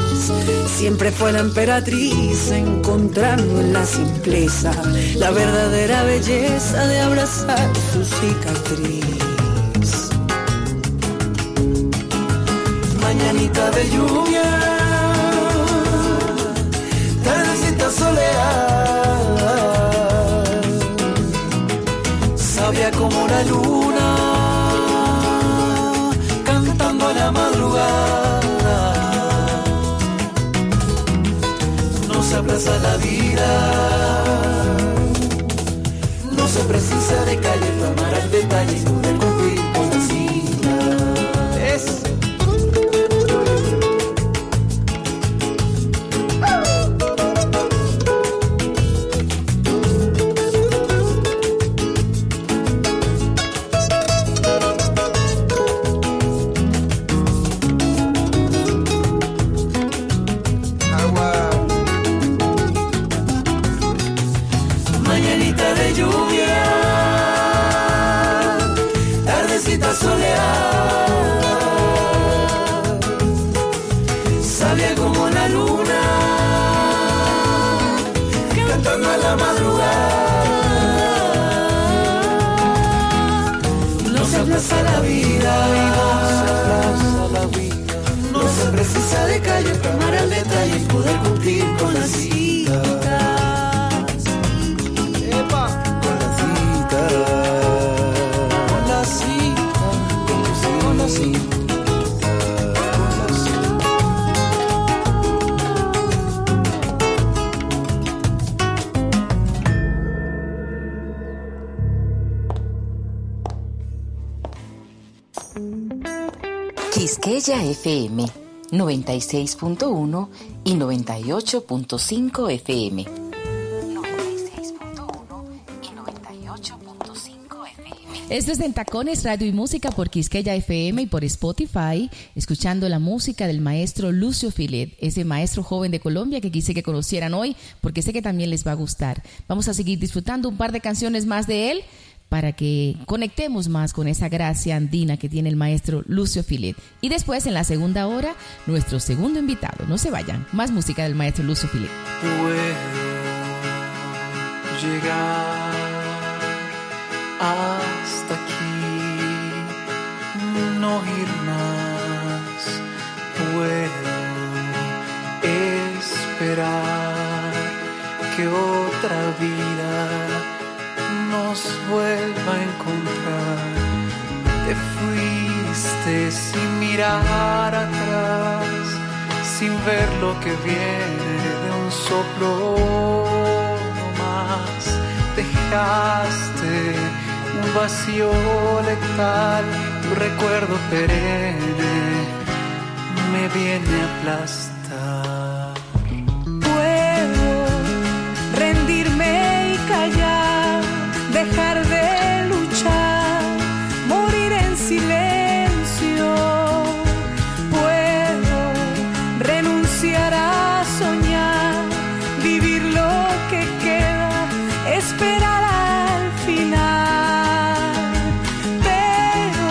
Siempre fue la emperatriz encontrando en la simpleza la verdadera belleza de abrazar su cicatriz. Mañanita de lluvia no se precisa de calle amar al detalle y FM 96.1 y 98.5 FM. 96.1 y 98.5 FM. Esto es en Tacones Radio y Música por Quisqueya FM y por Spotify, escuchando la música del maestro Lucio Filet, ese maestro joven de Colombia que quise que conocieran hoy, porque sé que también les va a gustar. Vamos a seguir disfrutando un par de canciones más de él para que conectemos más con esa gracia andina que tiene el maestro Lucio Filet. Y después, en la segunda hora, nuestro segundo invitado. No se vayan, más música del maestro Lucio Filet. Puedo llegar hasta aquí, no ir más. Puedo esperar que otra vida nos vuelva a encontrar. Te fuiste sin mirar atrás, sin ver lo que viene de un soplo más. Dejaste un vacío letal, tu recuerdo perenne me viene a aplastar. Puedo rendirme y callar, dejar de luchar, morir en silencio. Puedo renunciar a soñar, vivir lo que queda, esperar al final. Pero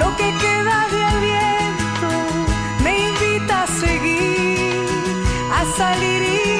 lo que queda de aliento me invita a seguir, a salir y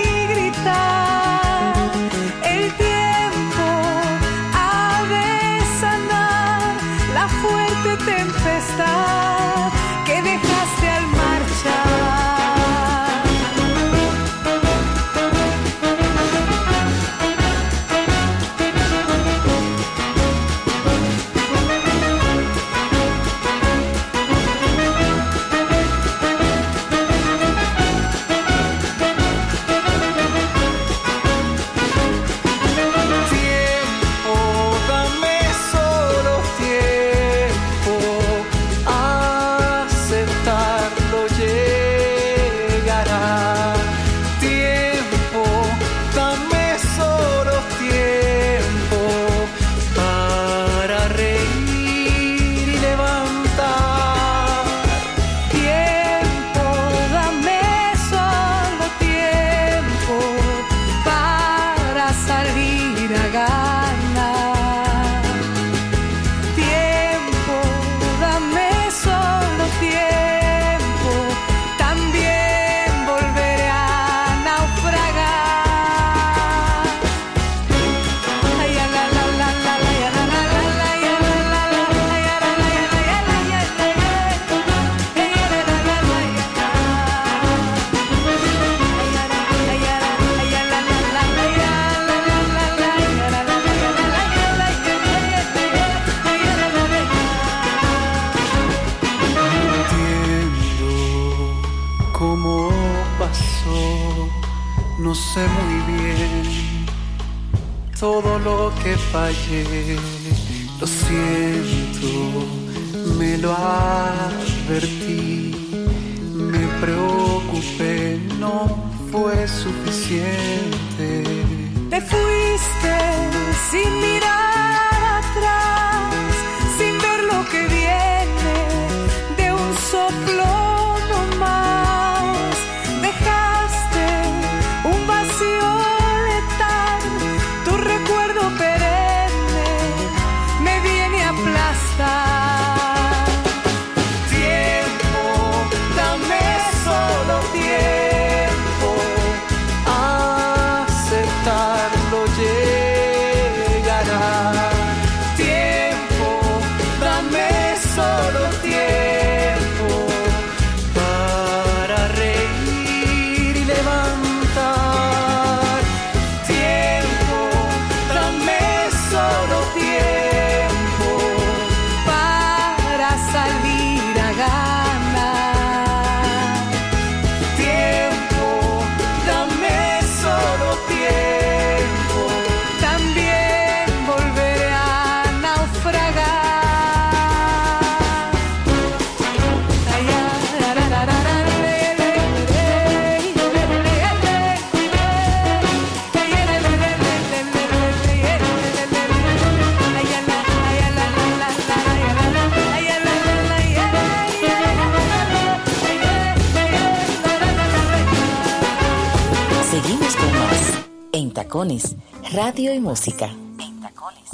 y música. En Tacones,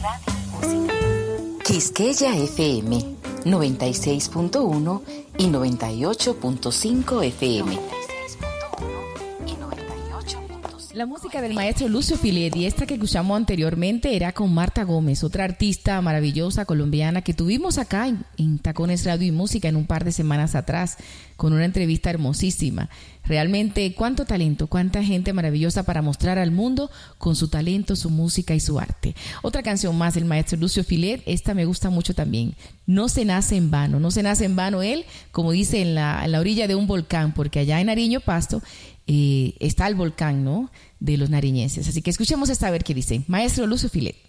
radio y música. Quisqueya FM 96.1 y 98.5 FM. La música del maestro Lucio Filet y esta que escuchamos anteriormente era con Marta Gómez, otra artista maravillosa colombiana que tuvimos acá en, Tacones Radio y Música en un par de semanas atrás con una entrevista hermosísima. Realmente cuánto talento, cuánta gente maravillosa para mostrar al mundo con su talento, su música y su arte. Otra canción más del maestro Lucio Filet, esta me gusta mucho también. No se nace en vano, no se nace en vano él, como dice en la, en la orilla de un volcán, porque allá en Ariño Pasto eh, está el volcán, ¿no? De los nariñenses. Así que escuchemos esta a ver qué dice. Maestro Lucio Filet.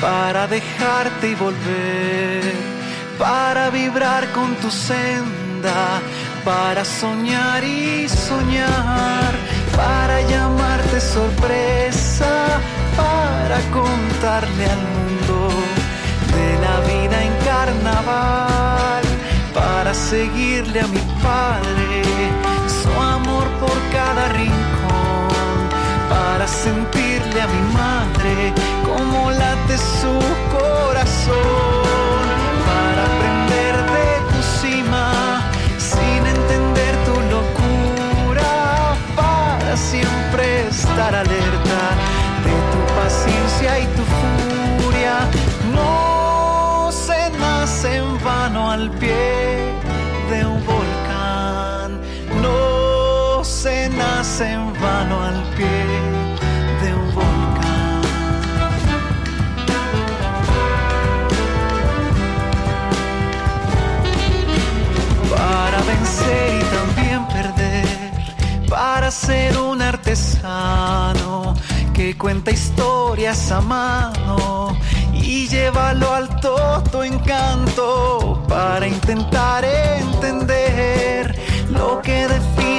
Para dejarte y volver, para vibrar con tu senda, para soñar y soñar, para llamarte sorpresa, para contarle al mundo de la vida en carnaval, para seguirle a mi padre su amor por cada rincón, para sentirle a mi madre como late su corazón. Para aprender de tu cima sin entender tu locura para siempre estar alerta de tu paciencia y tu furia. No se nace en vano al pie ser un artesano que cuenta historias a mano y llévalo al todo encanto para intentar entender lo que define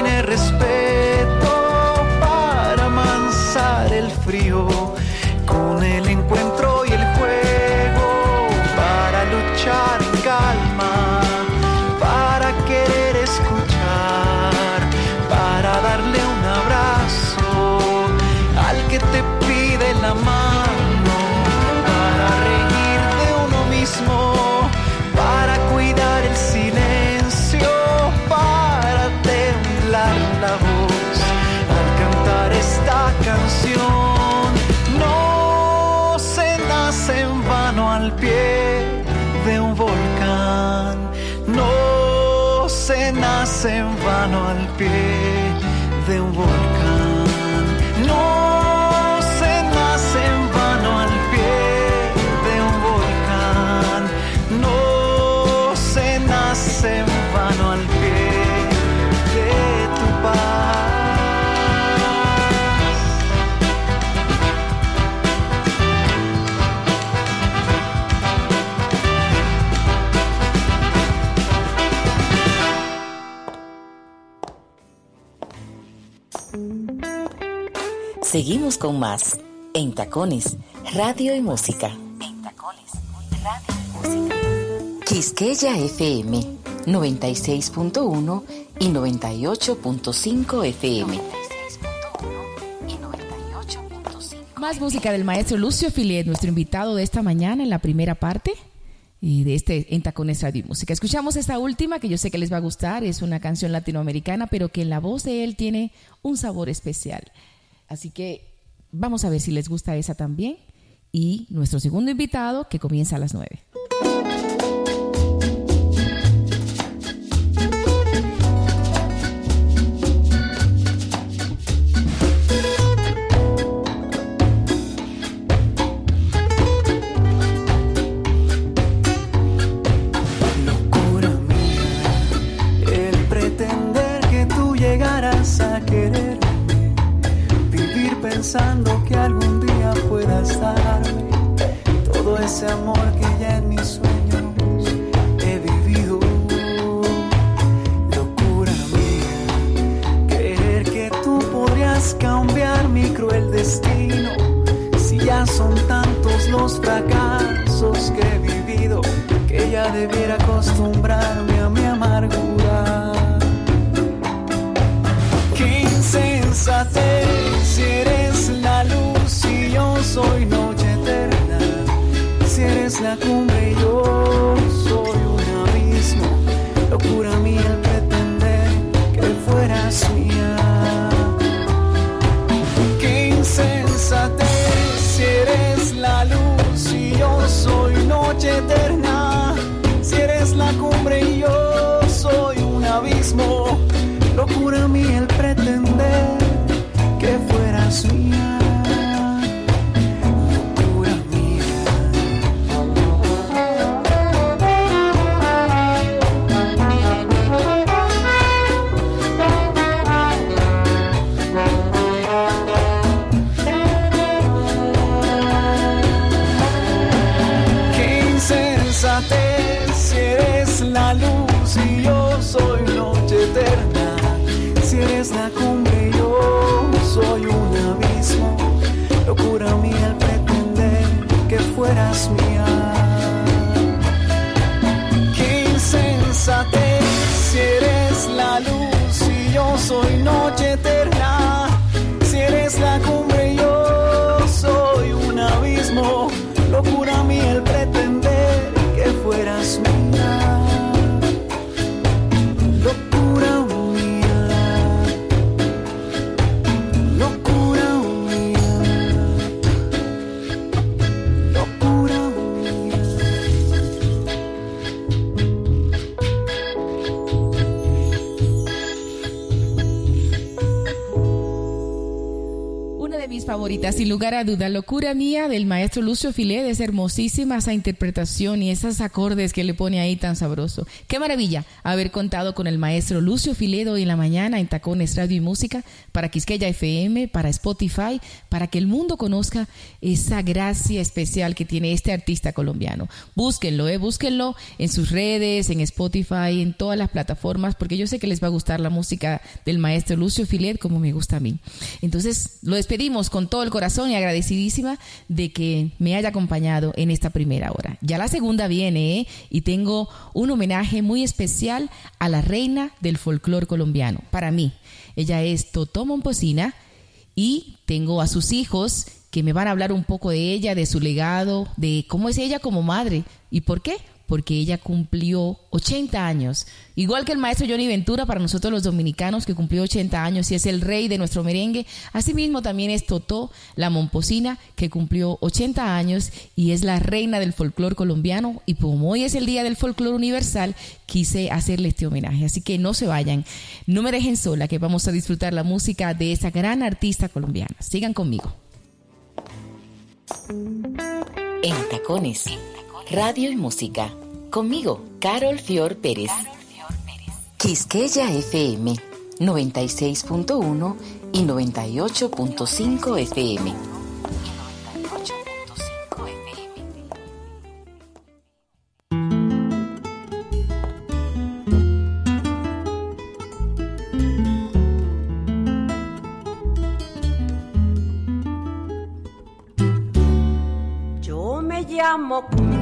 Seguimos con más en Tacones, Radio y Música. En Tacones, Radio y Música. Quisqueya FM 96.1 y 98.5 FM. Más música del maestro Lucio Filet, nuestro invitado de esta mañana en la primera parte y de este en Tacones Radio y Música. Escuchamos esta última que yo sé que les va a gustar, es una canción latinoamericana, pero que en la voz de él tiene un sabor especial. Así que vamos a ver si les gusta esa también. Y nuestro segundo invitado que comienza a las 9. Pensando que algún día puedas darme todo ese amor que ya en mis sueños he vivido. Locura mía, creer que tú podrías cambiar mi cruel destino. Si ya son tantos los fracasos que he vivido, que ya debiera acostumbrarme a mi amargura. Qué insensatez soy noche eterna. Si eres la cumbre mis favoritas, sin lugar a duda, Locura Mía del maestro Lucio Filet. Es hermosísima esa interpretación y esos acordes que le pone ahí tan sabroso. Qué maravilla haber contado con el maestro Lucio Filet hoy en la mañana en Tacones Radio y Música para Quisqueya FM, para Spotify, para que el mundo conozca esa gracia especial que tiene este artista colombiano. Búsquenlo, eh, búsquenlo en sus redes, en Spotify, en todas las plataformas, porque yo sé que les va a gustar la música del maestro Lucio Filet como me gusta a mí. Entonces, lo despedimos con todo el corazón y agradecidísima de que me haya acompañado en esta primera hora. Ya la segunda viene, ¿eh? Y tengo un homenaje muy especial a la reina del folclore colombiano. Para mí, ella es Totó Momposina y tengo a sus hijos que me van a hablar un poco de ella, de su legado, de cómo es ella como madre y por qué. Porque ella cumplió 80 años. Igual que el maestro Johnny Ventura para nosotros los dominicanos que cumplió 80 años y es el rey de nuestro merengue. Asimismo también es Totó, la momposina, que cumplió 80 años y es la reina del folclore colombiano. Y como hoy es el día del folclore universal, quise hacerle este homenaje. Así que no se vayan, no me dejen sola, que vamos a disfrutar la música de esa gran artista colombiana. Sigan conmigo. En Tacones, Radio y Música. Conmigo, Carol Fior Pérez. Quisqueya FM 96.1 y 98.5 FM. Yo me llamo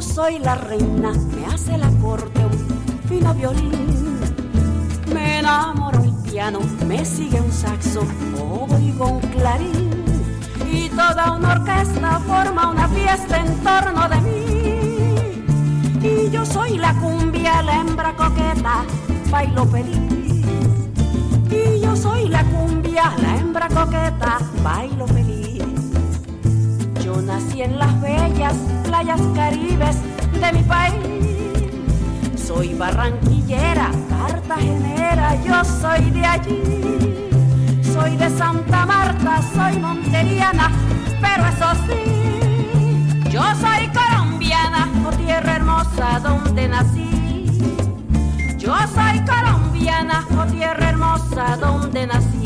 Soy la reina, me hace la corte un fino violín. Me enamoro el piano, me sigue un saxo, oigo un clarín. Y toda una orquesta forma una fiesta en torno de mí. Y yo soy la cumbia, la hembra coqueta, bailo feliz. Y yo soy la cumbia, la hembra coqueta, bailo feliz. Yo nací en las bellas playas caribes de mi país. Soy barranquillera, cartagenera, yo soy de allí. Soy de Santa Marta, soy monteriana, pero eso sí, yo soy colombiana, oh tierra hermosa donde nací. Yo soy colombiana, oh tierra hermosa donde nací.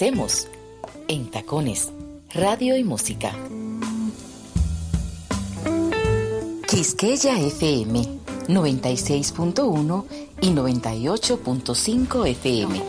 Conversemos en Tacones, Radio y Música. Quisqueya FM 96.1 y 98.5 FM.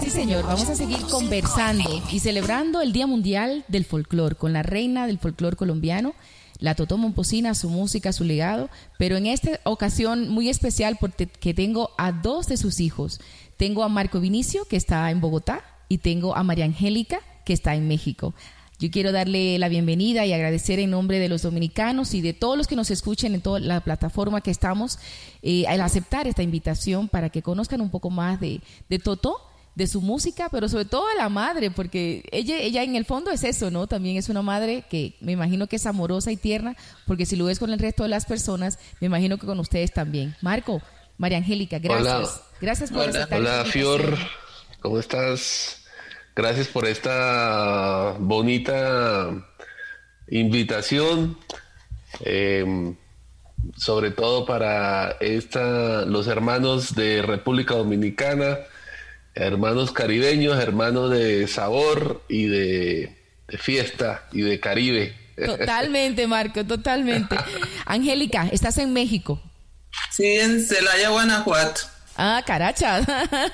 Sí, señor, vamos a seguir conversando y celebrando el Día Mundial del Folclor con la reina del folclor colombiano, la Totó Momposina, su música, su legado, pero en esta ocasión muy especial porque tengo a dos de sus hijos. Tengo a Marco Vinicio, que está en Bogotá, y tengo a María Angélica, que está en México. Yo quiero darle la bienvenida y agradecer en nombre de los dominicanos y de todos los que nos escuchen en toda la plataforma que estamos eh, al aceptar esta invitación para que conozcan un poco más de, de Totó, de su música, pero sobre todo de la madre, porque ella, ella en el fondo es eso, ¿no? También es una madre que me imagino que es amorosa y tierna, porque si lo ves con el resto de las personas, me imagino que con ustedes también. Marco, María Angélica, gracias. Hola. Gracias por Hola, hola Fior. ¿cómo estás? Gracias por esta bonita invitación, eh, sobre todo para esta, los hermanos de República Dominicana, hermanos caribeños, hermanos de sabor y de, de fiesta y de Caribe. Totalmente, Marco, totalmente. Angélica, estás en México. Sí, en Celaya, Guanajuato. Ah, caracha.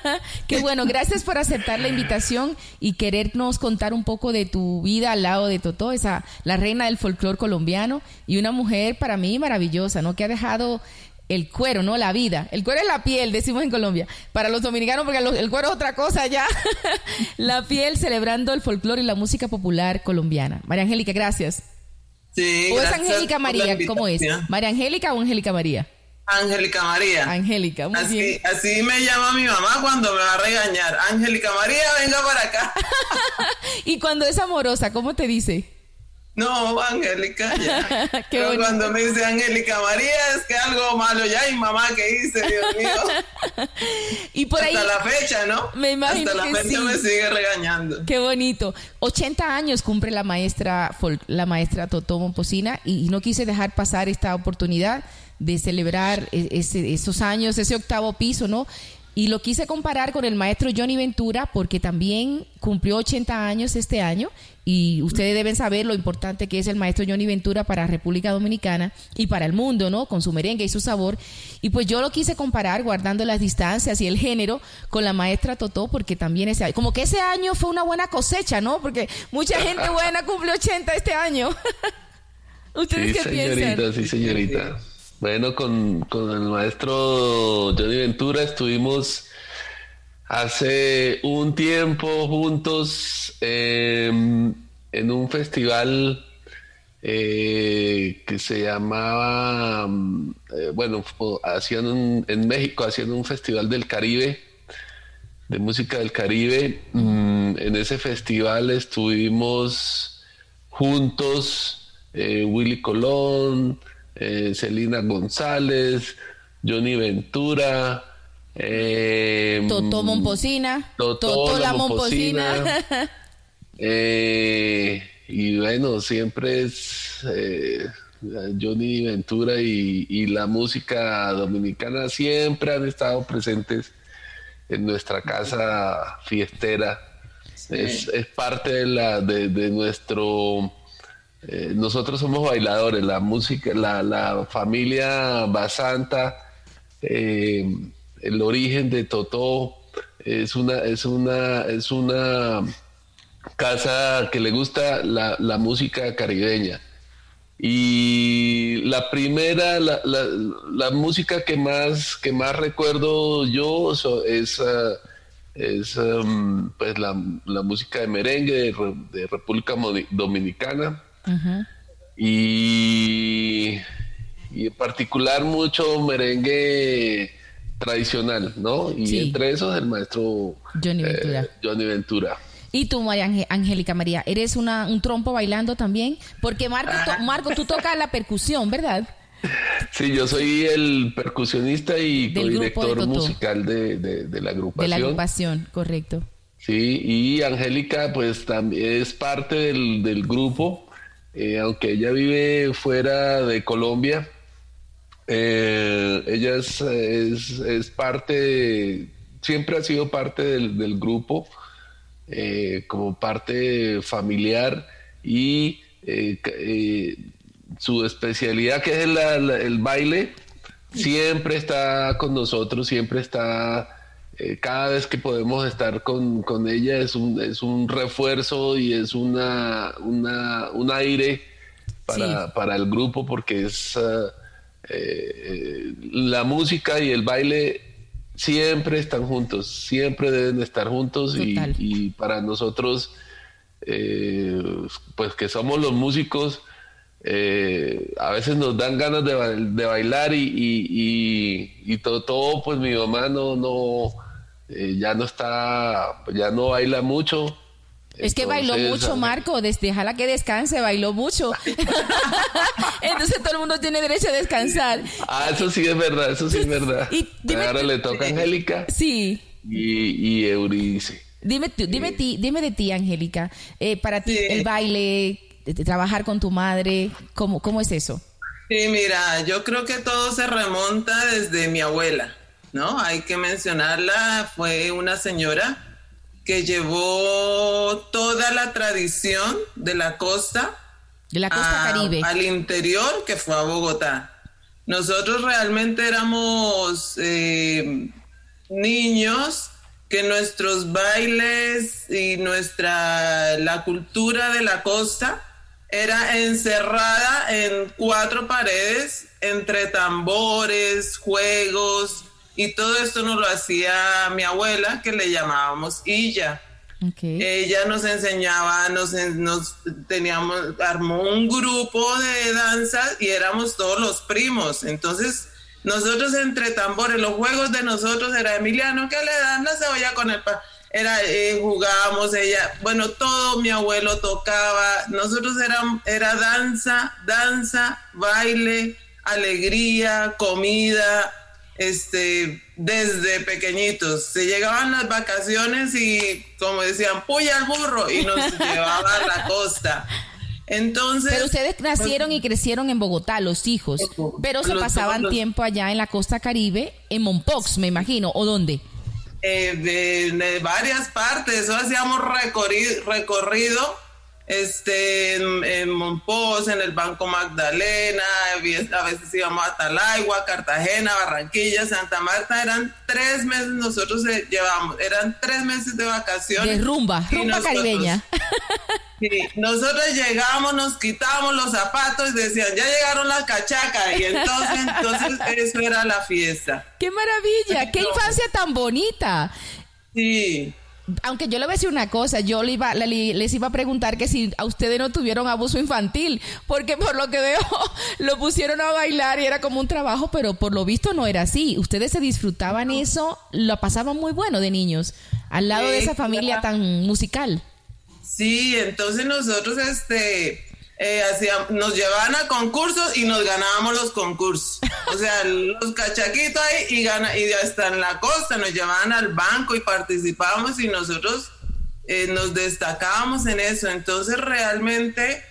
Qué bueno, gracias por aceptar la invitación y querernos contar un poco de tu vida al lado de Totó, esa la reina del folclore colombiano y una mujer para mí maravillosa, ¿no? Que ha dejado el cuero, ¿no? La vida. El cuero es la piel, decimos en Colombia. Para los dominicanos, porque el cuero es otra cosa ya. la piel celebrando el folclore y la música popular colombiana. María Angélica, gracias. Sí, ¿O es Angélica María? ¿Cómo es? ¿María Angélica o Angélica María? Angélica María. Angélica, muy así, bien. Así me llama mi mamá cuando me va a regañar. Angélica María, venga para acá. y cuando es amorosa, ¿cómo te dice? No, Angélica, ya. Pero bonito. cuando me dice Angélica María, es que algo malo ya. Y mamá, ¿qué hice, Dios mío? Y por ahí. Hasta la fecha, ¿no? Me imagino Hasta la que fecha sí. me sigue regañando. Qué bonito. 80 años cumple la maestra la maestra Totó Momposina y, y no quise dejar pasar esta oportunidad de celebrar e- ese- esos años, ese octavo piso, ¿no? Y lo quise comparar con el maestro Johnny Ventura porque también cumplió 80 años este año y ustedes deben saber lo importante que es el maestro Johnny Ventura para República Dominicana y para el mundo, ¿no? Con su merengue y su sabor. Y pues yo lo quise comparar guardando las distancias y el género con la maestra Totó porque también ese como que ese año fue una buena cosecha, ¿no? Porque mucha gente buena cumple 80 este año. ¿Ustedes Sí, qué señorita, piensan? sí, señorita. Bueno, con, con el maestro Johnny Ventura estuvimos hace un tiempo juntos eh, en un festival eh, que se llamaba, mm, eh, bueno, hacían un- en México, hacían un festival del Caribe, de música del Caribe. Mm, en ese festival estuvimos juntos, eh, Willy Colón, eh, Celina González, Johnny Ventura, eh, Totó Momposina, Totó Totó la la Momposina. eh, y bueno, siempre es eh, Johnny Ventura y, y la música dominicana siempre han estado presentes en nuestra casa fiestera. Es, es parte de, la, de, de nuestro... eh, nosotros somos bailadores, la música, la, la familia Basanta, eh, el origen de Totó es una, es una, es una casa que le gusta la, la música caribeña. Y la primera, la, la- la música que más, que más recuerdo yo es, ah, es um, pues la, la música de merengue de, Re- de República Moni- Y, y en particular mucho merengue tradicional, ¿no? Y Sí. entre esos el maestro Johnny eh, Ventura. Johnny Ventura. Y tú, María Angélica María, eres una, un trompo bailando también, porque Marco, to- Marco, tú tocas la percusión, ¿verdad? Sí, yo soy el percusionista y de director musical de, de- de la De agrupación. la agrupación, correcto. Sí, y Angélica pues también es parte del, del grupo, eh, aunque ella vive fuera de Colombia, eh, ella es, es, es parte, siempre ha sido parte del, del grupo, eh, como parte familiar y su especialidad que es la- la- el baile, siempre está con nosotros, siempre está, eh, cada vez que podemos estar con, con ella es un, es un refuerzo y es una, una, un aire para, Sí. para el grupo porque es ah, eh, la música y el baile siempre están juntos, siempre deben estar juntos y, para nosotros, eh, pues que somos los músicos, eh, a veces nos dan ganas de, de bailar y, y, y, y todo, todo, pues mi mamá no, no, eh, ya no está, ya no baila mucho. Es que bailó mucho, Marco, des- déjala que descanse, bailó mucho. Entonces todo el mundo tiene derecho a descansar. Ah, eso sí es verdad, eso sí es verdad. Y dime- Ahora le toca a Angélica Sí. y, y Euridice. Dime, tú- dime, ti, dime de ti, Angélica. Eh, para ti, Sí. el baile, de- de trabajar con tu madre, ¿cómo, ¿cómo es eso? Sí, mira, yo creo que todo se remonta desde mi abuela, ¿no? Hay que mencionarla, fue una señora que llevó toda la tradición de la costa De la costa a- caribe. al interior, que fue a Bogotá. Nosotros realmente éramos eh, niños que nuestros bailes y nuestra la cultura de la costa era encerrada en cuatro paredes entre tambores, juegos y todo esto nos lo hacía mi abuela que le llamábamos Illa. Ella nos enseñaba, nos, nos teníamos, armó un grupo de danza y éramos todos los primos. Entonces, nosotros entre tambores, los juegos de nosotros era Emiliano, que le dan la cebolla con el pan? Era, eh, jugábamos, ella, bueno, todo mi abuelo tocaba, nosotros era, era danza, danza, baile, alegría, comida, este, desde pequeñitos. Se llegaban las vacaciones y, como decían, puya al burro y nos llevaba a la costa. Entonces. Pero ustedes nacieron y crecieron en Bogotá, los hijos. Pero se pasaban tiempo allá en la costa caribe, en Mompox, me imagino, ¿o dónde? Eh, de, varias partes. Eso hacíamos recorrido este, en, en Monpós, en el Banco Magdalena, a veces íbamos a Talaigua, Cartagena, Barranquilla, Santa Marta, eran tres meses nosotros llevamos, eran tres meses de vacaciones. De rumba, rumba caribeña. nosotros llegamos, nos quitábamos los zapatos y decían, ya llegaron las cachacas, y entonces, entonces eso era la fiesta. ¡Qué maravilla! ¡Qué infancia tan bonita! Sí aunque yo le voy a decir una cosa, yo le iba, les iba a preguntar que si a ustedes no tuvieron abuso infantil, porque por lo que veo lo pusieron a bailar y era como un trabajo, pero por lo visto no era así. Ustedes se disfrutaban eso, lo pasaban muy bueno de niños, al lado de esa familia tan musical. Sí, entonces nosotros este eh, nos llevaban a concursos y nos ganábamos los concursos. O sea, los cachaquitos ahí y, gana, y hasta en la costa nos llevaban al banco y participábamos y nosotros eh, nos destacábamos en eso. Entonces realmente,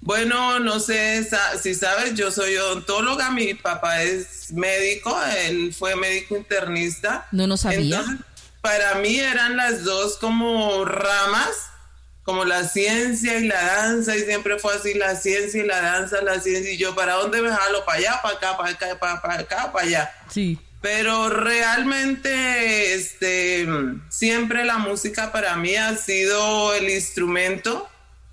bueno, no sé si sabes, yo soy odontóloga, mi papá es médico, él fue médico internista. No, no sabía. para mí eran las dos como ramas como la ciencia y la danza, y siempre fue así, la ciencia y la danza, la ciencia, y yo, ¿para dónde me jalo? ¿Para allá, para acá, para acá, para, acá, para allá? Sí. Pero realmente, este, siempre la música para mí ha sido el instrumento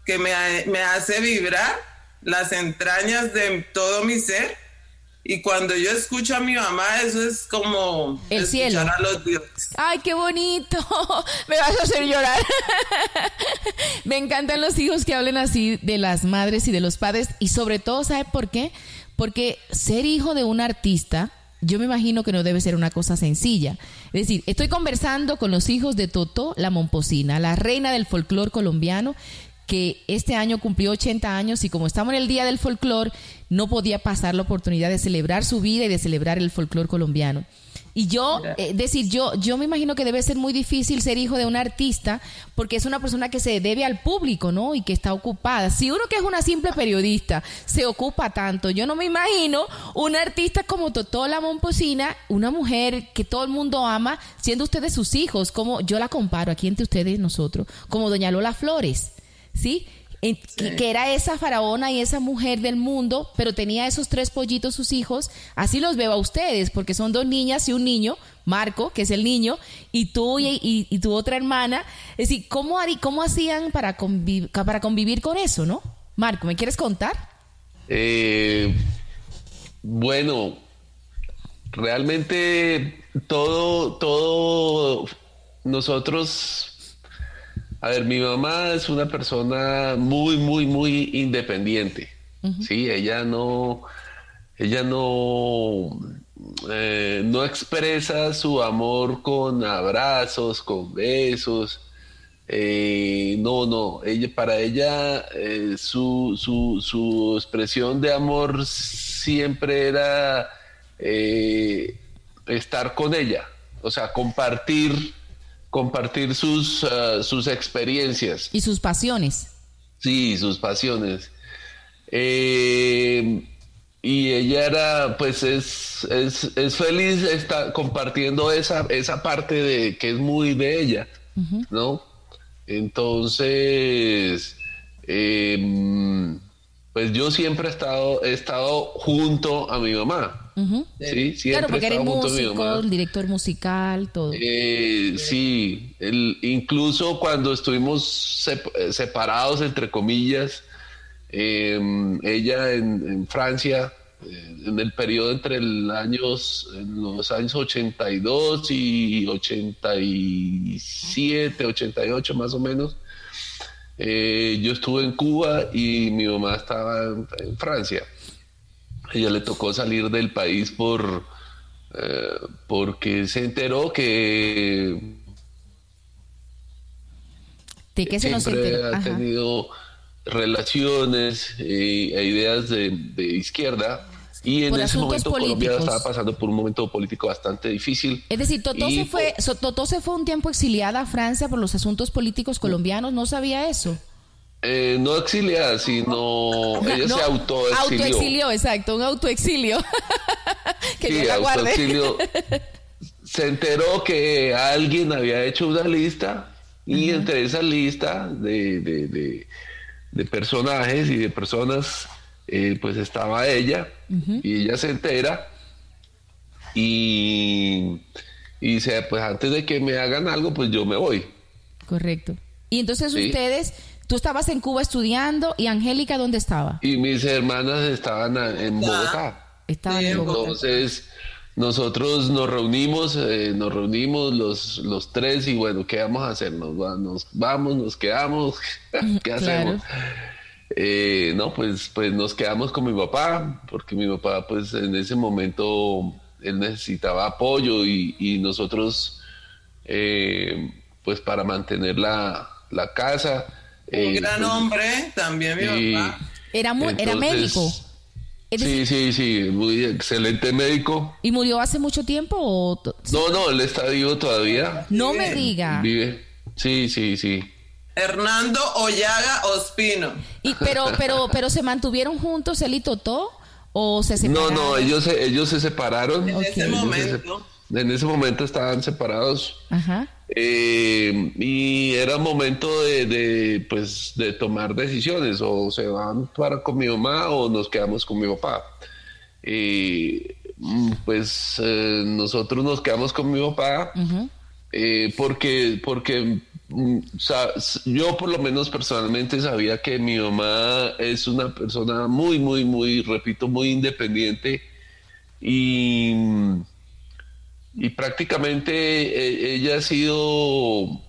que me, me hace vibrar las entrañas de todo mi ser y cuando yo escucho a mi mamá, eso es como el cielo. a los dioses. Ay, qué bonito. Me vas a hacer llorar. Me encantan los hijos que hablen así de las madres y de los padres. Y sobre todo, ¿sabe por qué? Porque ser hijo de un artista, yo me imagino que no debe ser una cosa sencilla. Es decir, estoy conversando con los hijos de Totó, la Momposina, la reina del folclore colombiano, que este año cumplió 80 años y como estamos en el Día del Folclor, no podía pasar la oportunidad de celebrar su vida y de celebrar el folclor colombiano. Y yo, eh, decir, yo, yo me imagino que debe ser muy difícil ser hijo de un artista porque es una persona que se debe al público, ¿no? Y que está ocupada. Si uno que es una simple periodista se ocupa tanto, yo no me imagino un artista como Totola Momposina, una mujer que todo el mundo ama, siendo ustedes sus hijos, como yo la comparo aquí entre ustedes nosotros, como Doña Lola Flores. ¿Sí? Que, era esa faraona y esa mujer del mundo, pero tenía esos tres pollitos, sus hijos. Así los veo a ustedes, porque son dos niñas y un niño, Marco, que es el niño, y tú y, tu otra hermana. Es decir, ¿cómo, cómo hacían para, para convivir con eso, no? Marco, ¿me quieres contar? Eh, bueno, realmente todo, todo, nosotros a ver, mi mamá es una persona muy, muy, muy independiente. Sí, ella no, ella no, eh, no expresa su amor con abrazos, con besos. Eh, no, no, ella, para ella eh, su, su, su, expresión de amor siempre era estar con ella, o sea, compartir compartir sus, ah, sus experiencias. Y sus pasiones. Sí, sus pasiones. Eh, y ella era, pues es, es, feliz está compartiendo esa, esa parte de que es muy de ella, ¿no? Entonces, em, pues yo siempre he estado, he estado junto a mi mamá. Sí, claro, porque eres músico, director musical, todo. Eh, sí, el, incluso cuando estuvimos separados, entre comillas, em, ella en, Francia, eh, en el periodo entre el años, en los años 82 y 87, 88 más o menos, eh, yo estuve en Cuba y mi mamá estaba en Francia ella le tocó salir del país por, eh, porque se enteró que ¿De qué se nos siempre enteró? ha tenido relaciones e ideas de, de izquierda y en Por ese momento Colombia políticos. estaba pasando por un momento político bastante difícil. Es decir, Totó se fue, Totó se fue un tiempo exiliada a Francia por los asuntos políticos colombianos, no sabía eso. Eh, no exiliada, sino ella No, se autoexilió. Autoexilió, exacto, un autoexilio. que Sí, Dios la autoexilio. se enteró que alguien había hecho una lista y entre esa lista de, de- de- de personajes y de personas, eh, pues estaba ella y ella se entera y, y dice, pues antes de que me hagan algo, pues yo me voy. Correcto. Y entonces Sí. ustedes, tú estabas en Cuba estudiando y Angélica, ¿dónde estaba? Y mis hermanas estaban en Bogotá. Estaba en Bogotá. Entonces, nosotros nos reunimos, eh, nos reunimos los, los tres y bueno, ¿qué vamos a hacer? Nos, va- nos vamos, nos quedamos, ¿qué hacemos? Eh, no, pues, pues nos quedamos con mi papá, porque mi papá, pues en ese momento, él necesitaba apoyo y, y nosotros, eh, pues para mantener la, la casa. Un eh, gran hombre, también mi y- papá. Era, mu- era médico. Es Sí, sí, sí, muy excelente médico. ¿Y murió hace mucho tiempo? O No, no, él está vivo todavía. no me diga. Vive. Sí, sí, sí. Hernando Ollaga Ospino. Y, pero, pero, pero se mantuvieron juntos él y Totó o se No, separaron. no, ellos se, ellos se separaron. En ese se momento. en ese momento estaban separados. Ajá. Eh, y era momento de, de, pues, de tomar decisiones. O se van para con mi mamá o nos quedamos con mi papá. Y mm, pues eh, nosotros nos quedamos con mi papá. Eh, porque porque mm, yo por lo menos personalmente sabía que mi mamá es una persona muy muy muy repito muy independiente y y prácticamente eh, ella ha sido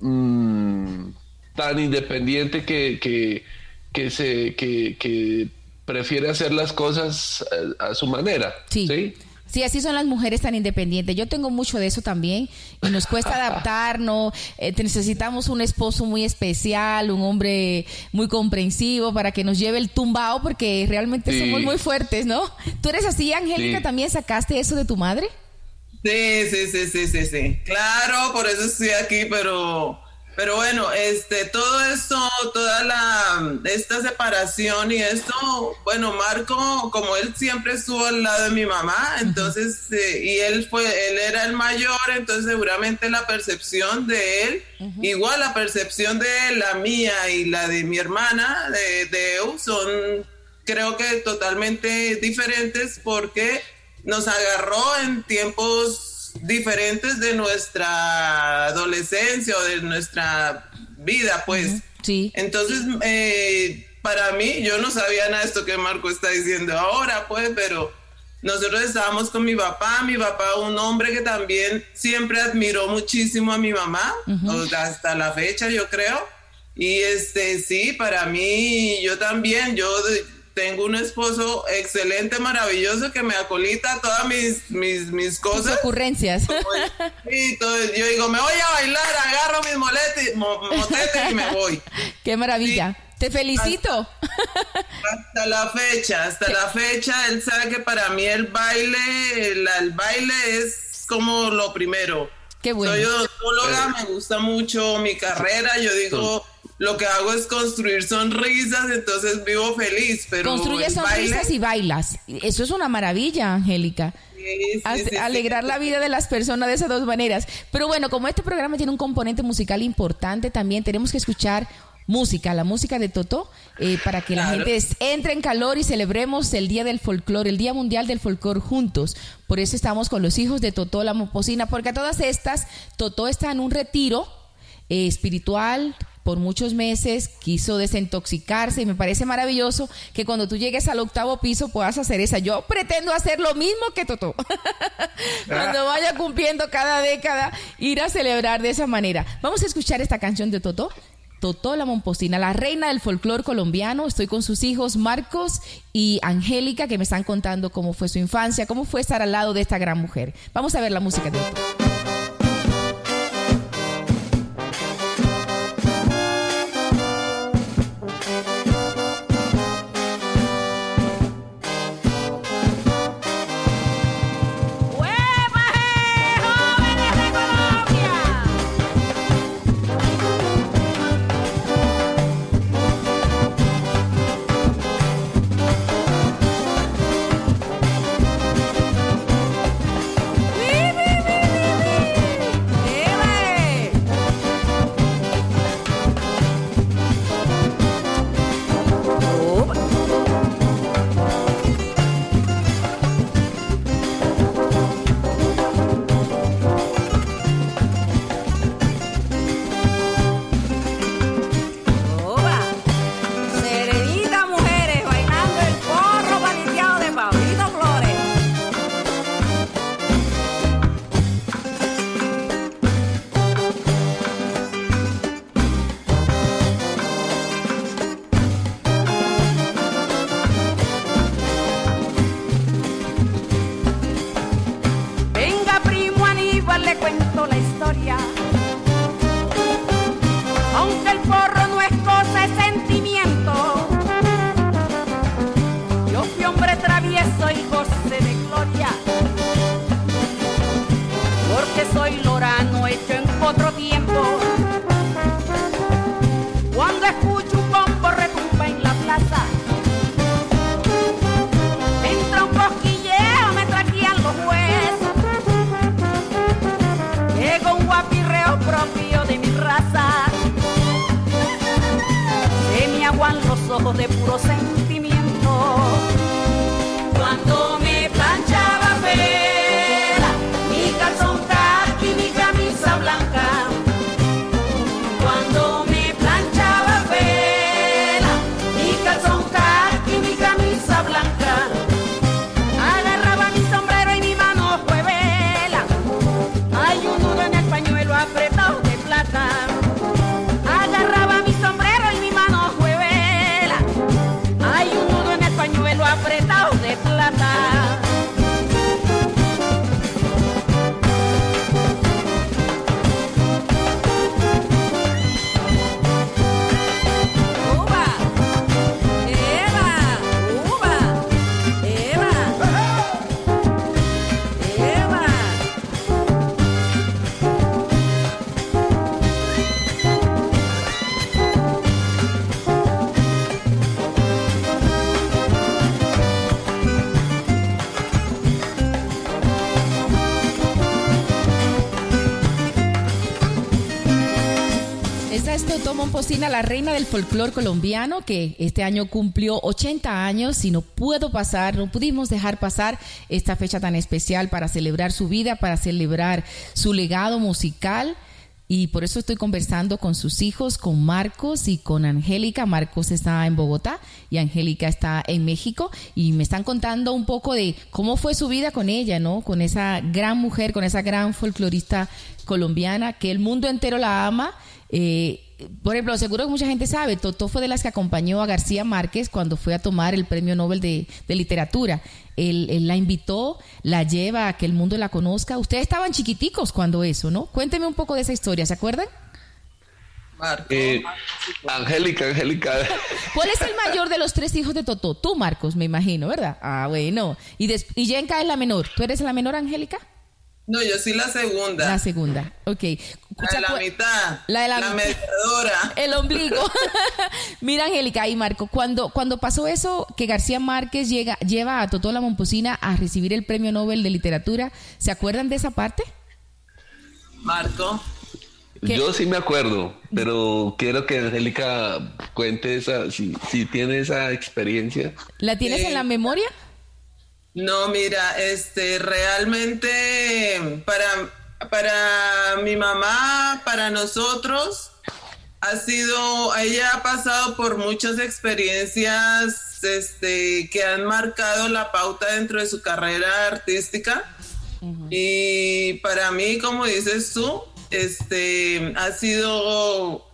mm, tan independiente que que, que se que, que prefiere hacer las cosas a, a su manera Sí. ¿sí? Sí, así son las mujeres tan independientes. Yo tengo mucho de eso también y nos cuesta adaptarnos. Eh, necesitamos un esposo muy especial, un hombre muy comprensivo para que nos lleve el tumbao porque realmente Sí. somos muy fuertes, ¿no? ¿Tú eres así, Angélica? Sí. ¿También sacaste eso de tu madre? Sí, sí, sí, sí, sí, sí. Claro, por eso estoy aquí, pero, pero bueno, este, todo esto, toda la, esta separación y esto, bueno, Marco, como él siempre estuvo al lado de mi mamá, entonces, eh, y él fue, él era el mayor, entonces seguramente la percepción de él, igual la percepción de él, la mía y la de mi hermana, de, de Eu, son, creo que totalmente diferentes porque nos agarró en tiempos diferentes de nuestra adolescencia o de nuestra vida, pues. Sí. Entonces, eh, para mí, yo no sabía nada de esto que Marco está diciendo ahora, pues, pero nosotros estábamos con mi papá, mi papá, un hombre que también siempre admiró muchísimo a mi mamá, hasta la fecha, yo creo. Y este, sí, para mí, yo también, yo tengo un esposo excelente, maravilloso, que me acolita todas mis, mis, mis cosas. ocurrencias. Y todo- yo digo, me voy a bailar, agarro mis moletes, mo- motetes y me voy. Qué maravilla. Te felicito. Hasta la fecha, hasta la fecha, él sabe que para mí el baile, el, el baile es como lo primero. Qué bueno. Soy odontóloga, me gusta mucho mi carrera, yo digo, lo que hago es construir sonrisas, entonces vivo feliz, pero Construyes sonrisas baile- y bailas. Eso es una maravilla, Angélica. Sí, sí, Hace- sí, sí. alegrar la vida de las personas de esas dos maneras. Pero bueno, como este programa tiene un componente musical importante, también tenemos que escuchar música, la música de Totó, eh, para que la gente entre en calor y celebremos el Día del Folclore, el Día Mundial del Folclore juntos. Por eso estamos con los hijos de Totó la Moposina, porque a todas estas, Totó está en un retiro eh, espiritual por muchos meses, quiso desintoxicarse y me parece maravilloso que cuando tú llegues al octavo piso puedas hacer esa. Yo pretendo hacer lo mismo que Totó. cuando vaya cumpliendo cada década, ir a celebrar de esa manera. Vamos a escuchar esta canción de Totó Totó la Momposina, la reina del folclore colombiano. Estoy con sus hijos Marcos y Angélica que me están contando cómo fue su infancia, cómo fue estar al lado de esta gran mujer. Vamos a ver la música de la reina del folclore colombiano, que este año cumplió 80 años y no puedo pasar, no pudimos dejar pasar esta fecha tan especial para celebrar su vida, para celebrar su legado musical. Y por eso estoy conversando con sus hijos, con Marcos y con Angélica. Marcos está en Bogotá y Angélica está en México. Y me están contando un poco de cómo fue su vida con ella, ¿no? Con esa gran mujer, con esa gran folclorista colombiana que el mundo entero la ama. Eh, por ejemplo, seguro que mucha gente sabe, Totó fue de las que acompañó a García Márquez cuando fue a tomar el premio Nobel de, Literatura. Él, la invitó, la lleva a que el mundo la conozca. Ustedes estaban chiquiticos cuando eso, ¿no? Cuénteme un poco de esa historia, ¿se acuerdan? Eh, Angélica, Angélica. ¿Cuál es el mayor de los tres hijos de Totó? Tú, Marcos, me imagino, ¿verdad? Ah, bueno. Y, y Yenka es la menor. ¿Tú eres la menor, Angélica? No, yo sí la segunda. La segunda, ok. La de la mitad. La de la, mediadora. El ombligo. Mira, Angélica y Marco, cuando, cuando pasó eso, que García Márquez llega, lleva a Totó la Momposina a recibir el premio Nobel de Literatura, ¿se acuerdan de esa parte? Marco. Yo sí me acuerdo, pero quiero que Angélica cuente esa, si, si tiene esa experiencia. ¿La tienes en la memoria? No, mira, este, realmente para, para mi mamá, para nosotros, ha sido, ella ha pasado por muchas experiencias este, que han marcado la pauta dentro de su carrera artística. Y para mí, como dices tú, este, ha sido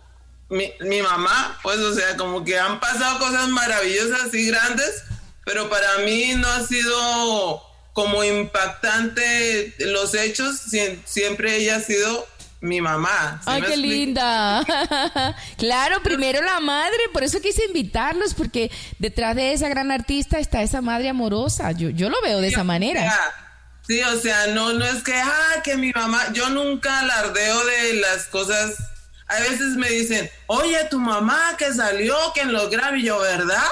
mi, mi mamá, pues, o sea, como que han pasado cosas maravillosas y grandes, pero para mí no ha sido como impactante los hechos, siempre ella ha sido mi mamá. Ay, qué linda. claro, primero la madre, por eso quise invitarlos, porque detrás de esa gran artista está esa madre amorosa. Yo, yo lo veo de esa manera. Sí, o sea, no, no es que, ah, que mi mamá, yo nunca alardeo de las cosas. A veces me dicen, oye, tu mamá que salió, que en los Grammy, yo, ¿verdad?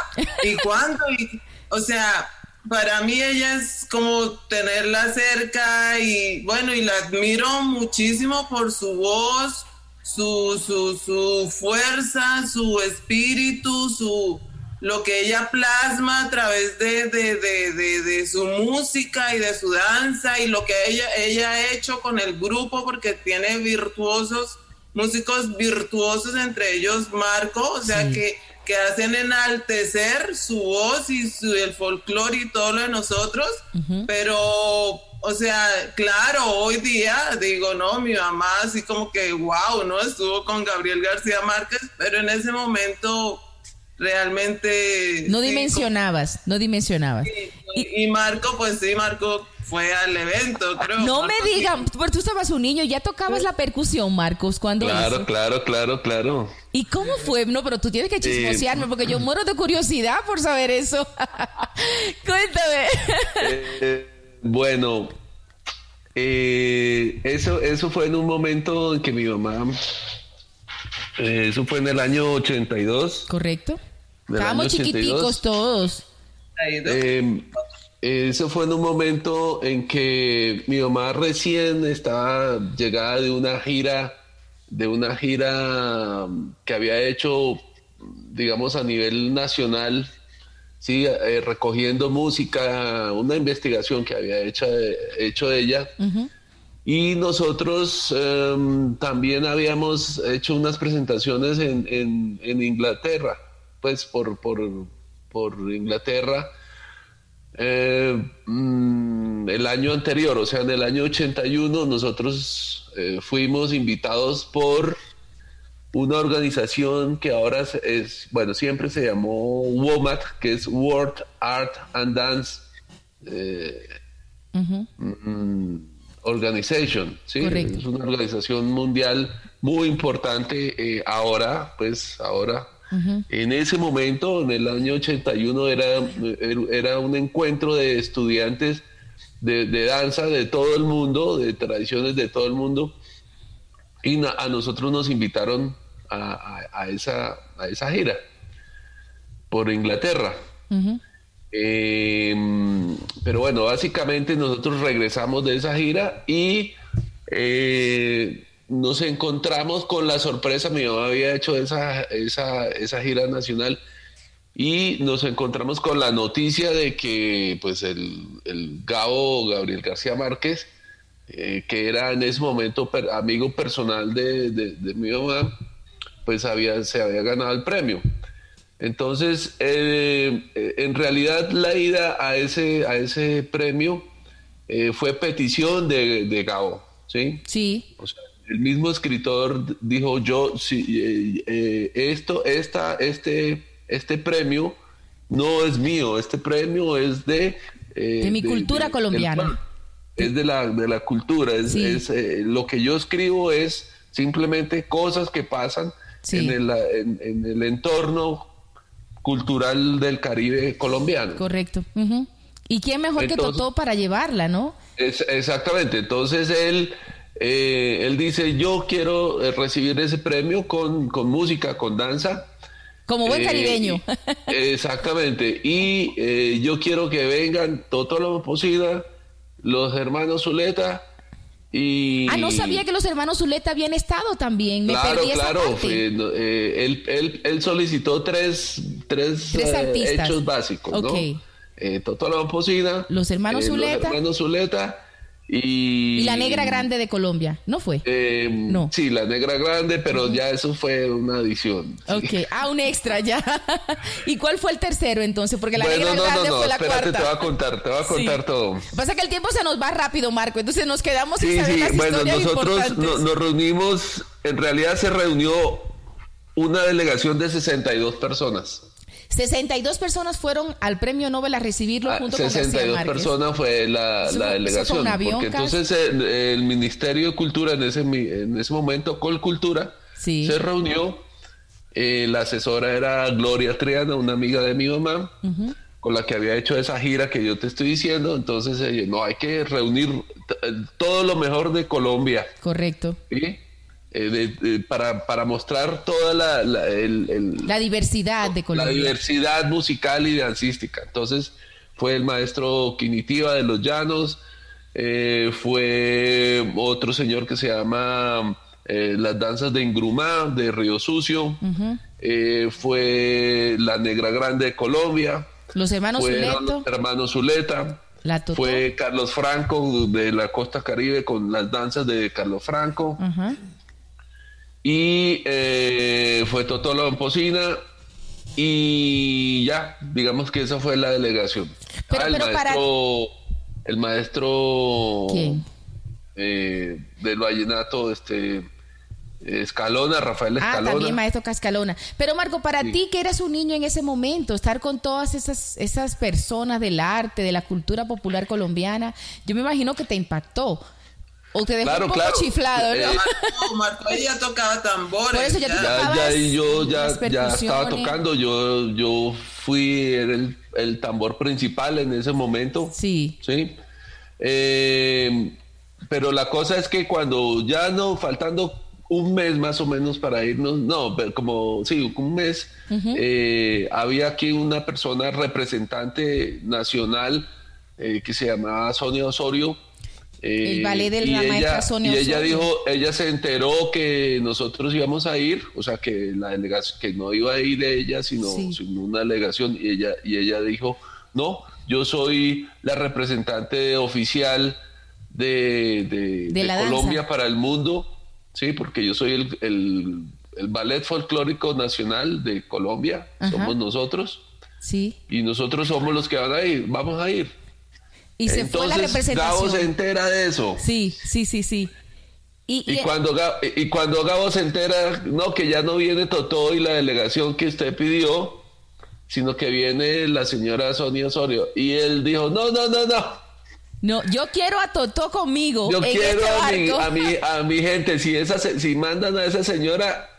¿Y cuándo? Y, o sea, para mí ella es como tenerla cerca y bueno, y la admiro muchísimo por su voz, su, su, su fuerza, su espíritu, su lo que ella plasma a través de, de, de, de, su música y de su danza y lo que ella, ella ha hecho con el grupo porque tiene virtuosos, músicos virtuosos, entre ellos Marco, o sea que que hacen enaltecer su voz y su, el folclore y todo lo de nosotros, pero, o sea, claro, hoy día digo, no, mi mamá así como que, wow, ¿no? Estuvo con Gabriel García Márquez, pero en ese momento realmente... No dimensionabas, no dimensionabas. y, y Marco, pues sí, Marco fue al evento, creo. No me digan, porque tú estabas un niño, ya tocabas la percusión, Marcos, cuando Claro, claro, claro, claro. ¿Y cómo fue? No, pero tú tienes que chismosearme porque yo muero de curiosidad por saber eso. Cuéntame. Eh, bueno, eh, eso, eso fue en un momento en que mi mamá, eh, eso fue en el año 82. Correcto. Estábamos chiquiticos todos. Eh, eso fue en un momento en que mi mamá recién estaba llegada de una gira, de una gira que había hecho, digamos, a nivel nacional, sí, eh, recogiendo música, una investigación que había hecho, hecho ella. Y nosotros em, también habíamos hecho unas presentaciones en, en, Inglaterra, pues por, por, por Inglaterra eh, mm, el año anterior, o sea, en el año 81, nosotros eh, fuimos invitados por una organización que ahora es, bueno, siempre se llamó WOMAT, que es World Art and Dance eh, mm, Organization, ¿sí? Es una organización mundial muy importante ahora, pues ahora en ese momento, en el año 81, era, era un encuentro de estudiantes de, danza de todo el mundo, de tradiciones de todo el mundo, y a nosotros nos invitaron a, esa, a esa gira por Inglaterra. Em, pero bueno, básicamente nosotros regresamos de esa gira y eh, nos encontramos con la sorpresa, mi mamá había hecho esa, esa, esa gira nacional y nos encontramos con la noticia de que pues el, el Gabo Gabriel García Márquez, eh, que era en ese momento amigo personal de, de, mi mamá, pues había, se había ganado el premio. Entonces, eh, eh, en realidad la ida a ese, a ese premio fue petición de, de Gabo, ¿sí? Sí. O sea, el mismo escritor dijo yo si eh, eh, esto esta este este premio no es mío este premio es de eh, de mi cultura colombiana. es de la de la cultura es, lo que yo escribo es simplemente cosas que pasan en, el, en, el entorno cultural del Caribe colombiano. Correcto y quién mejor que Totó para llevarla no es, exactamente entonces él eh, él dice, yo quiero eh, recibir ese premio con, música, con danza. Como buen eh, caribeño. exactamente. Y yo quiero que vengan todo lo posible los hermanos Zuleta y... Ah, no sabía que los hermanos Zuleta habían estado también. Me claro, perdí claro. él, él, solicitó tres, tres, hechos básicos, ¿no? todo lo posible Los hermanos Zuleta. Los hermanos Zuleta y, la negra grande de Colombia, ¿no fue? Eh, no. Sí, la negra grande, pero ya eso fue una adición. Ok, ah, un extra ya. ¿Y cuál fue el tercero entonces? Porque la negra no, grande no, fue la espérate, te voy a contar, te voy a contar todo. Pasa que el tiempo se nos va rápido, Marco, entonces nos quedamos sin sí, saber sí. bueno, nosotros nos reunimos, en realidad se reunió una delegación de 62 personas. 62 personas fueron al premio Nobel a recibirlo Ah, junto con 62 García Márquez. personas fue la, delegación. fue un avión, porque entonces el, el Ministerio de Cultura en ese, en ese momento, Colcultura, Sí. se reunió. eh, la asesora era Gloria Triana, una amiga de mi mamá, con la que había hecho esa gira que yo te estoy diciendo. Entonces, eh, no, hay que reunir t- todo lo mejor de Colombia. Correcto. ¿sí? Eh, de- de- para, para mostrar toda la, la- el- el- La diversidad de la diversidad musical y dancística. Entonces fue el maestro Quinitiva de los Llanos, eh, fue otro señor que se llama eh, Las Danzas de Ingrumá, de Río Sucio, eh, fue La Negra Grande de Colombia, Los hermanos los hermanos Zuleta, la fue Carlos Franco de la costa caribe con las danzas de Carlos Franco. Y eh, fue Totó la Pomposina. Y ya, digamos que esa fue la delegación. Pero- Ah, el pero para- maestro. El maestro. ¿Quién? eh, del vallenato, este. Escalona, Rafael Ah, Escalona. también maestro Cascalona. Pero Marco, para Sí. ti que eras un niño en ese momento, estar con todas esas, esas personas del arte, de la cultura popular colombiana, yo me imagino que te impactó. O te dejó Claro, un poco claro. chiflado, ¿no? Eh, No, Marco, ella tocaba tambores. Por eso ya ya, ya, y yo ya, ya estaba tocando. Yo, yo fui el, el tambor principal en ese momento. Sí. Sí. Eh, pero la cosa es que cuando ya no, faltando un mes más o menos para irnos, no, pero como, sí, un mes, eh, había aquí una persona representante nacional eh, que se llamaba Sonia Osorio. Eh, El ballet de y la maestra ella- Sonia Y ella dijo, ella se enteró que nosotros íbamos a ir, o sea, que la delegación, que no iba a ir ella, sino, Sí. sino una delegación, y ella, y ella dijo, no, yo soy la representante oficial de, de- De de la danza. Colombia para el mundo, sí, porque yo soy el, el- el ballet folclórico nacional de Colombia, Ajá. somos nosotros, Sí. y nosotros somos los que van a ir, vamos a ir. Y se fue la Entonces, Gabo se representación. entera de eso. Sí, sí, sí, sí. Y, Y y- cuando, Ga- y cuando Gabo se entera, no, que ya no viene Totó y la delegación que usted pidió, sino que viene la señora Sonia Osorio. Y él dijo, no, no, no, no, no, yo quiero a Totó conmigo. yo en quiero este a, mi, a, mi, a mi gente, si, esa, si mandan a esa señora,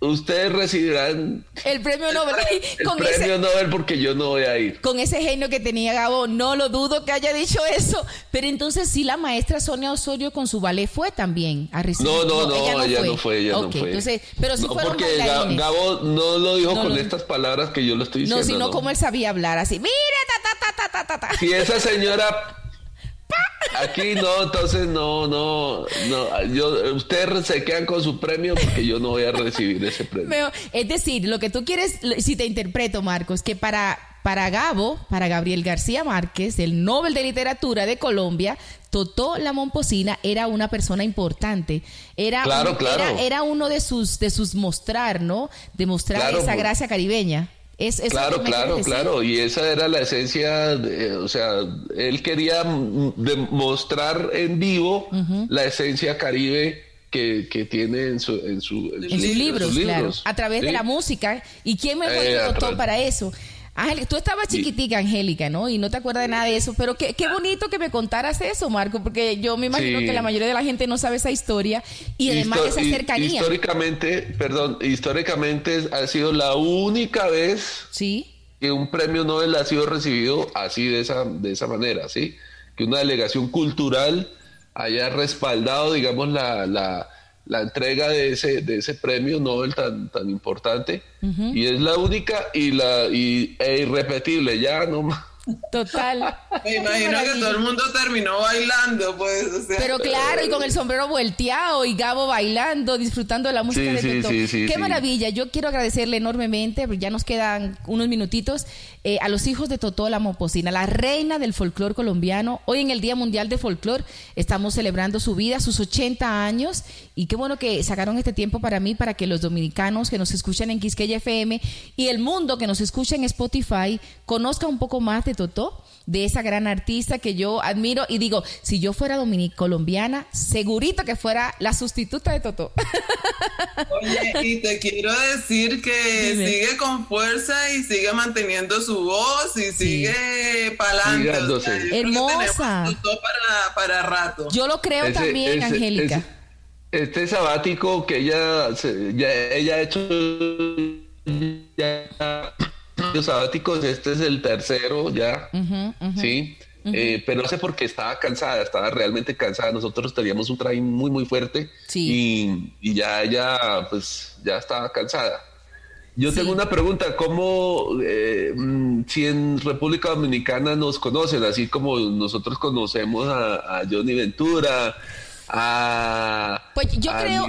ustedes recibirán El premio Nobel. el con, premio ese, Nobel porque yo no voy a ir. con ese genio que tenía Gabo, no lo dudo que haya dicho eso. Pero entonces sí, la maestra Sonia Osorio con su ballet fue también a recibir. No, no, no, ella no fue, ella no fue. Entonces, pero sí no, fueron porque bailarines. Gabo no lo dijo No con estas palabras que yo lo estoy no, diciendo. sino como él sabía hablar así. Mire, ta, ta, ta, ta, ta, ta. Si esa señora aquí no, entonces no, no, no, yo, ustedes se quedan con su premio porque yo no voy a recibir ese premio. Es decir, lo que tú quieres, si te interpreto, Marcos, que para, para Gabo, para Gabriel García Márquez, el Nobel de Literatura de Colombia, Totó la Momposina era una persona importante. Era, Claro, un- claro. era, era uno de sus, de sus mostrar, ¿no? De mostrar Claro, esa pues. gracia caribeña. Es, es lo Claro, claro, claro. Y esa era la esencia, de- o sea, él quería demostrar en vivo la esencia caribe que, que tiene en, su, en, su, En sus libros, claro. A través de la música. ¿Y quién mejor Eh, que Totó para eso? Ángel, tú estabas Sí. chiquitica, Angélica, ¿no? Y no te acuerdas de nada de eso, pero qué, qué bonito que me contaras eso, Marco, porque yo me imagino Sí. que la mayoría de la gente no sabe esa historia y además Histo- esa cercanía. Históricamente, perdón, históricamente ha sido la única vez Sí, que un premio Nobel ha sido recibido así de esa, de esa manera, ¿sí? Que una delegación cultural haya respaldado, digamos, la, la, la entrega de ese, de ese premio Nobel tan, tan importante. Y es la única y la y, e irrepetible, ya no más. Total. Me imagino que todo el mundo terminó bailando, pues. o sea, Pero claro, y con el sombrero volteado y Gabo bailando, disfrutando de la música Sí, de sí, Totó. sí, sí, Qué sí. maravilla. Yo quiero agradecerle enormemente, ya nos quedan unos minutitos, eh, a los hijos de Totó la Momposina, la reina del folclor colombiano. Hoy en el Día Mundial de Folclor estamos celebrando su vida, sus 80 años, y qué bueno que sacaron este tiempo para mí, para que los dominicanos que nos escuchan en Quisqueya FM y el mundo que nos escucha en Spotify conozca un poco más de Totó de esa gran artista que yo admiro y digo, si yo fuera dominicana colombiana, segurito que fuera la sustituta de Toto. Oye, y te quiero decir que sigue con fuerza y sigue manteniendo su voz y sigue para adelante. Hermosa. Para, para rato. Yo lo creo también, Angélica. este sabático que ella, ya, ella ha hecho ya sabáticos, este es el tercero ya, sí. Eh, pero no sé por qué estaba cansada, estaba realmente cansada. Nosotros teníamos un train muy, muy fuerte y, ya ella, pues, ya estaba cansada. Yo tengo una pregunta, ¿cómo, eh, mm, si en República Dominicana nos conocen, así como nosotros conocemos a Johnny Ventura, a, pues yo creo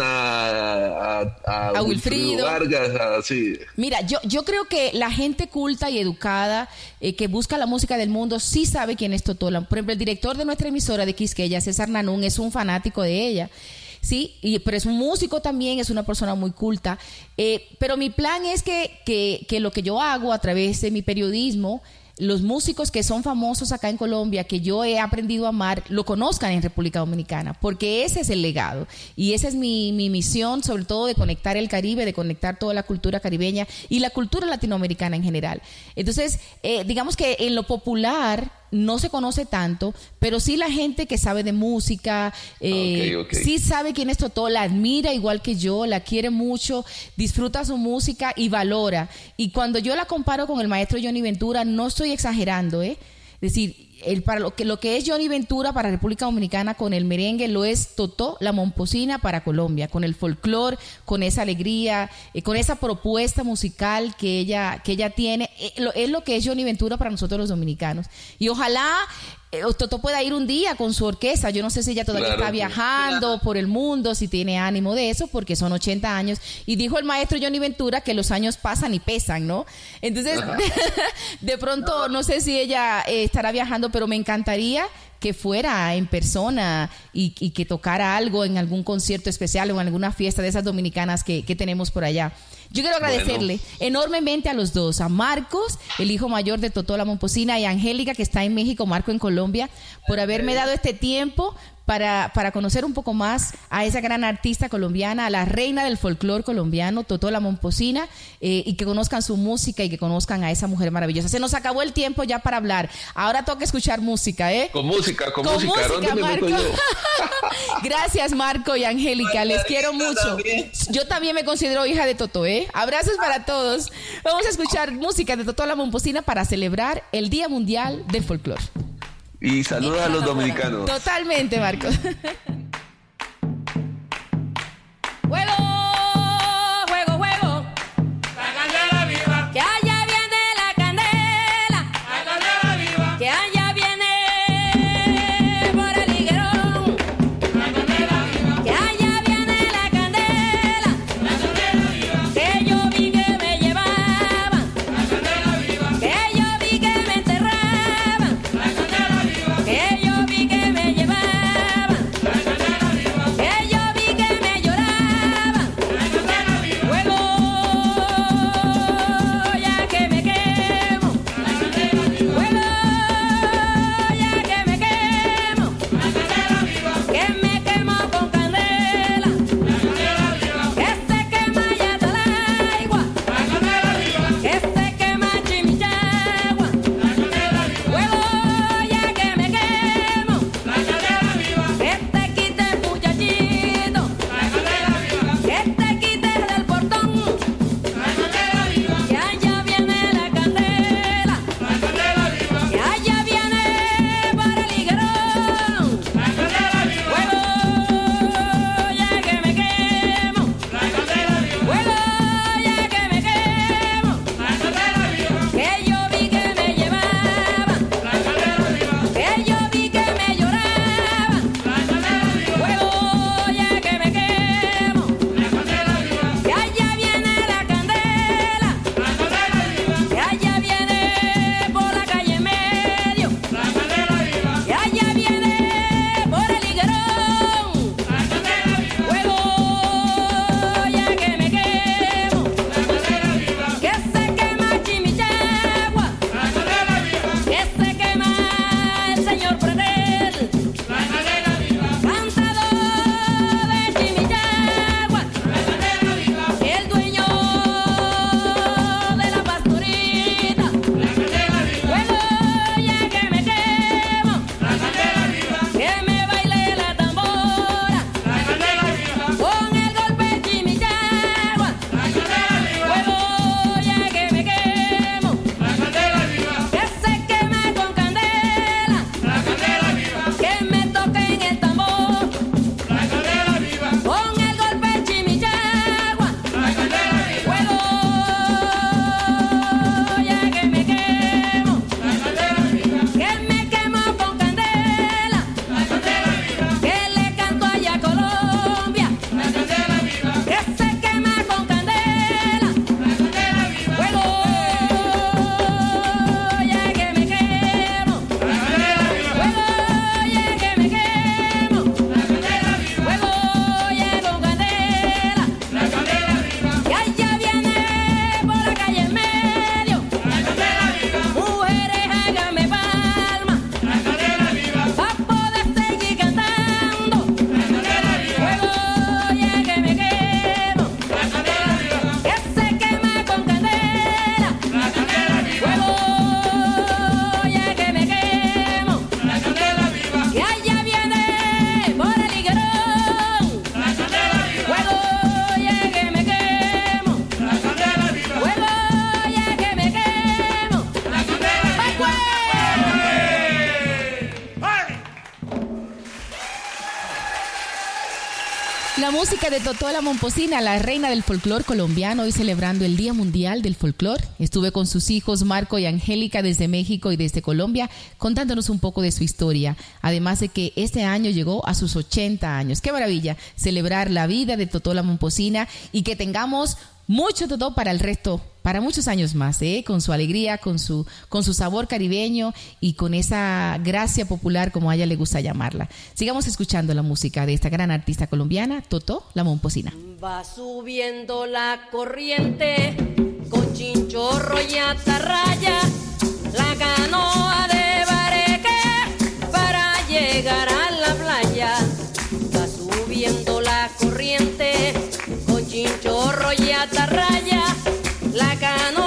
a, Wilfrido Vargas, Mira, yo, yo creo que la gente culta y educada eh, que busca la música del mundo sí sabe quién es Totola. Por ejemplo, el director de nuestra emisora de Quisqueya, César Nanún, es un fanático de ella. Sí, y, pero es un músico también, es una persona muy culta. Eh, pero mi plan es que, que, que lo que yo hago a través de mi periodismo los músicos que son famosos acá en Colombia, que yo he aprendido a amar, lo conozcan en República Dominicana, porque ese es el legado. Y esa es mi, misión, sobre todo de conectar el Caribe, de conectar toda la cultura caribeña y la cultura latinoamericana en general. Entonces, eh, digamos que en lo popular, no se conoce tanto, pero sí la gente que sabe de música, eh, sí sabe quién es Totó, la admira igual que yo, la quiere mucho, disfruta su música y valora. Y cuando yo la comparo con el maestro Johnny Ventura, no estoy exagerando, ¿eh? Es decir, el, para lo que, lo que es Johnny Ventura para República Dominicana con el merengue lo es Totó, la momposina para Colombia, con el folclore, con esa alegría, eh, con esa propuesta musical que ella, que ella tiene, eh, es lo que es Johnny Ventura para nosotros los dominicanos. Y ojalá Toto pueda ir un día con su orquesta. Yo no sé si ella todavía está viajando por el mundo, si tiene ánimo de eso, porque son 80 años. Y dijo el maestro Johnny Ventura que los años pasan y pesan, ¿no? Entonces, de, pronto, no sé si ella eh, estará viajando, pero me encantaría que fuera en persona y, que tocara algo en algún concierto especial o en alguna fiesta de esas dominicanas que, tenemos por allá. Yo quiero agradecerle enormemente a los dos, a Marcos, el hijo mayor de Totola Momposina, y a Angélica, que está en México, Marco en Colombia, por haberme dado este tiempo para, para, conocer un poco más a esa gran artista colombiana, a la reina del folclore colombiano, Totola Momposina, eh, y que conozcan su música y que conozcan a esa mujer maravillosa. Se nos acabó el tiempo ya para hablar. Ahora toca escuchar música, ¿eh? Con música, con, música. Marco? Gracias, Marco y Angélica. Les quiero mucho. Yo también me considero hija de Toto, ¿eh? Abrazos para todos. Vamos a escuchar música de Totola Momposina para celebrar el Día Mundial del Folclore. Y saluda a los dominicanos. Totalmente, Marcos. La de Totó la Momposina, la reina del folclor colombiano, hoy celebrando el Día Mundial del Folclor. Estuve con sus hijos Marco y Angélica desde México y desde Colombia contándonos un poco de su historia. Además de que este año llegó a sus 80 años. Qué maravilla celebrar la vida de Totó la Momposina y que tengamos mucho todo para el resto, para muchos años más, ¿eh? con su alegría, con su, con su sabor caribeño y con esa gracia popular como a ella le gusta llamarla. Sigamos escuchando la música de esta gran artista colombiana, Totó La Momposina. Va subiendo la corriente con chinchorro y atarraya, la canoa de bareque para llegar a la playa. Va subiendo la corriente con chinchorro y atarraya, la canoa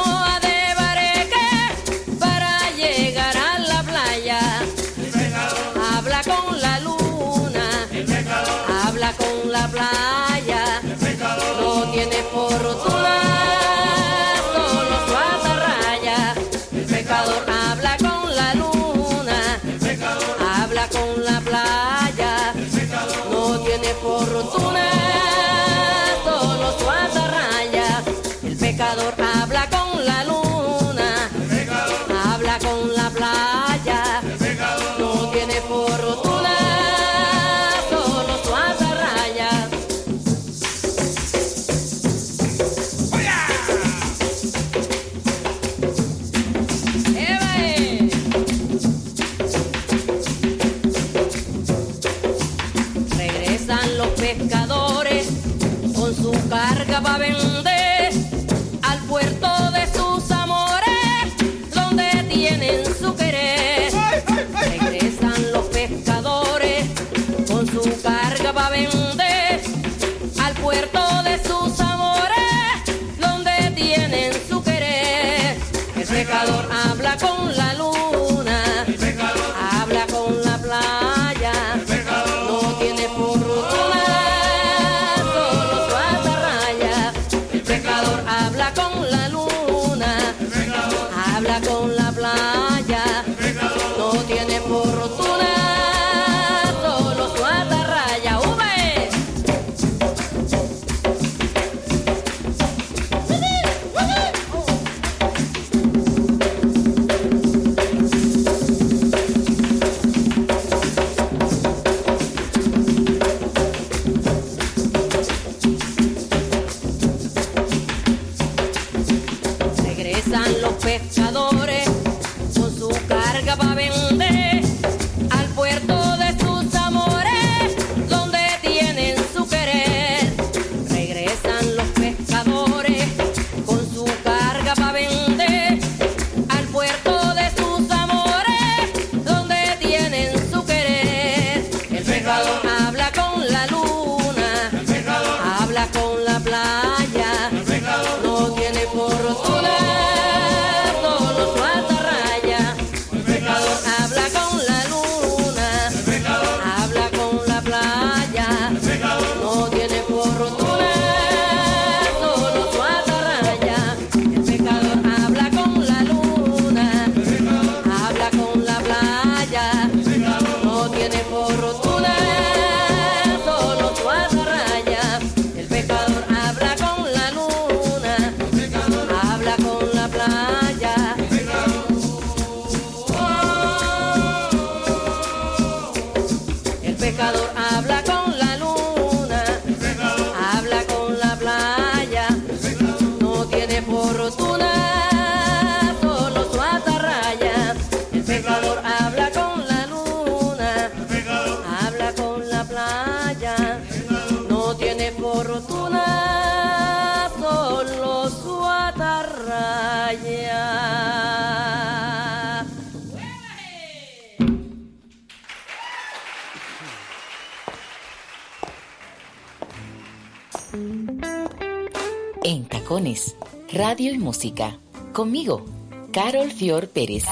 Conmigo, Carol Fior Pérez.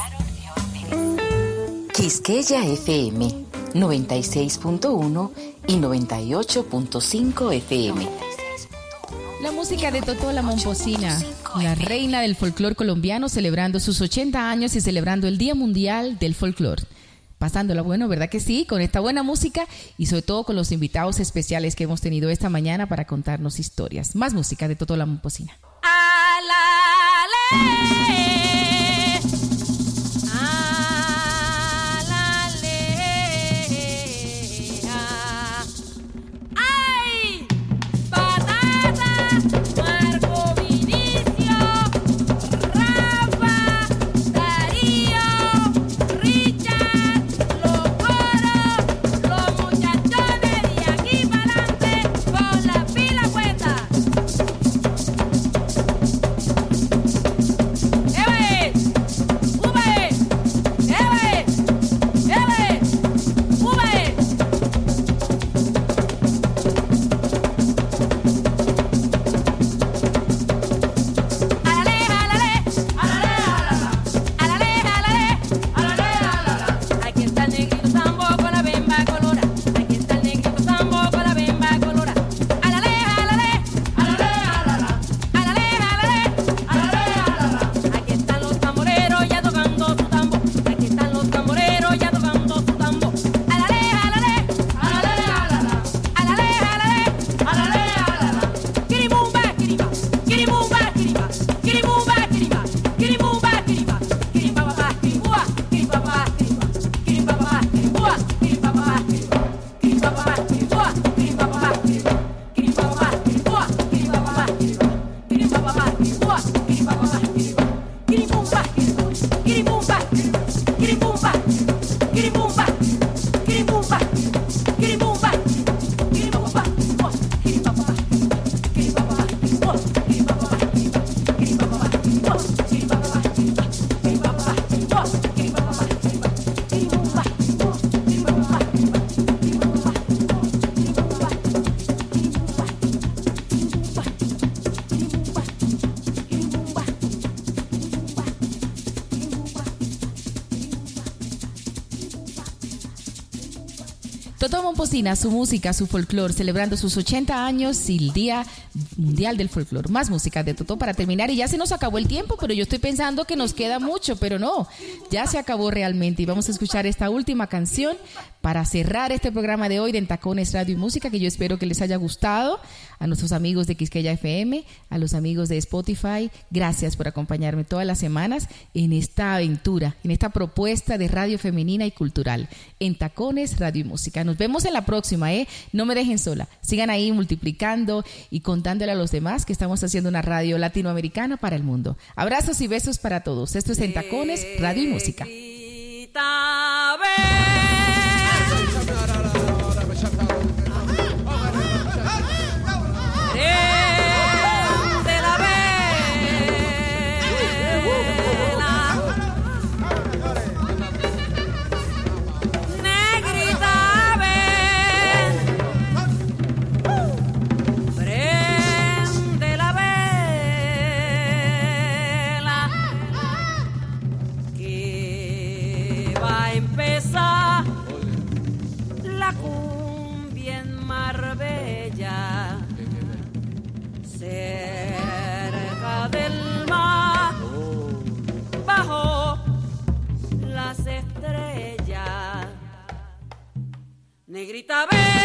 Quisqueya FM 96.1 y 98.5 FM. La música de Totó la Momposina, la reina del folclor colombiano, celebrando sus 80 años y celebrando el Día Mundial del Folclor. pasándola bueno, ¿verdad que sí? Con esta buena música y sobre todo con los invitados especiales que hemos tenido esta mañana para contarnos historias. Más música de Toto la Momposina. querer. Su música, su folclore, celebrando sus 80 años y el Día Mundial del Folclore. Más música de Toto para terminar. Y ya se nos acabó el tiempo, pero yo estoy pensando que nos queda mucho, pero no, ya se acabó realmente. Y vamos a escuchar esta última canción para cerrar este programa de hoy de Tacones Radio y Música, que yo espero que les haya gustado. A nuestros amigos de Quisqueya FM, a los amigos de Spotify, gracias por acompañarme todas las semanas en esta aventura, en esta propuesta de radio femenina y cultural en Tacones Radio y Música. Nos vemos en la próxima, ¿eh? No me dejen sola. Sigan ahí multiplicando y contándole a los demás que estamos haciendo una radio latinoamericana para el mundo. Abrazos y besos para todos. Esto es en Tacones Radio y Música. Negrita, ven,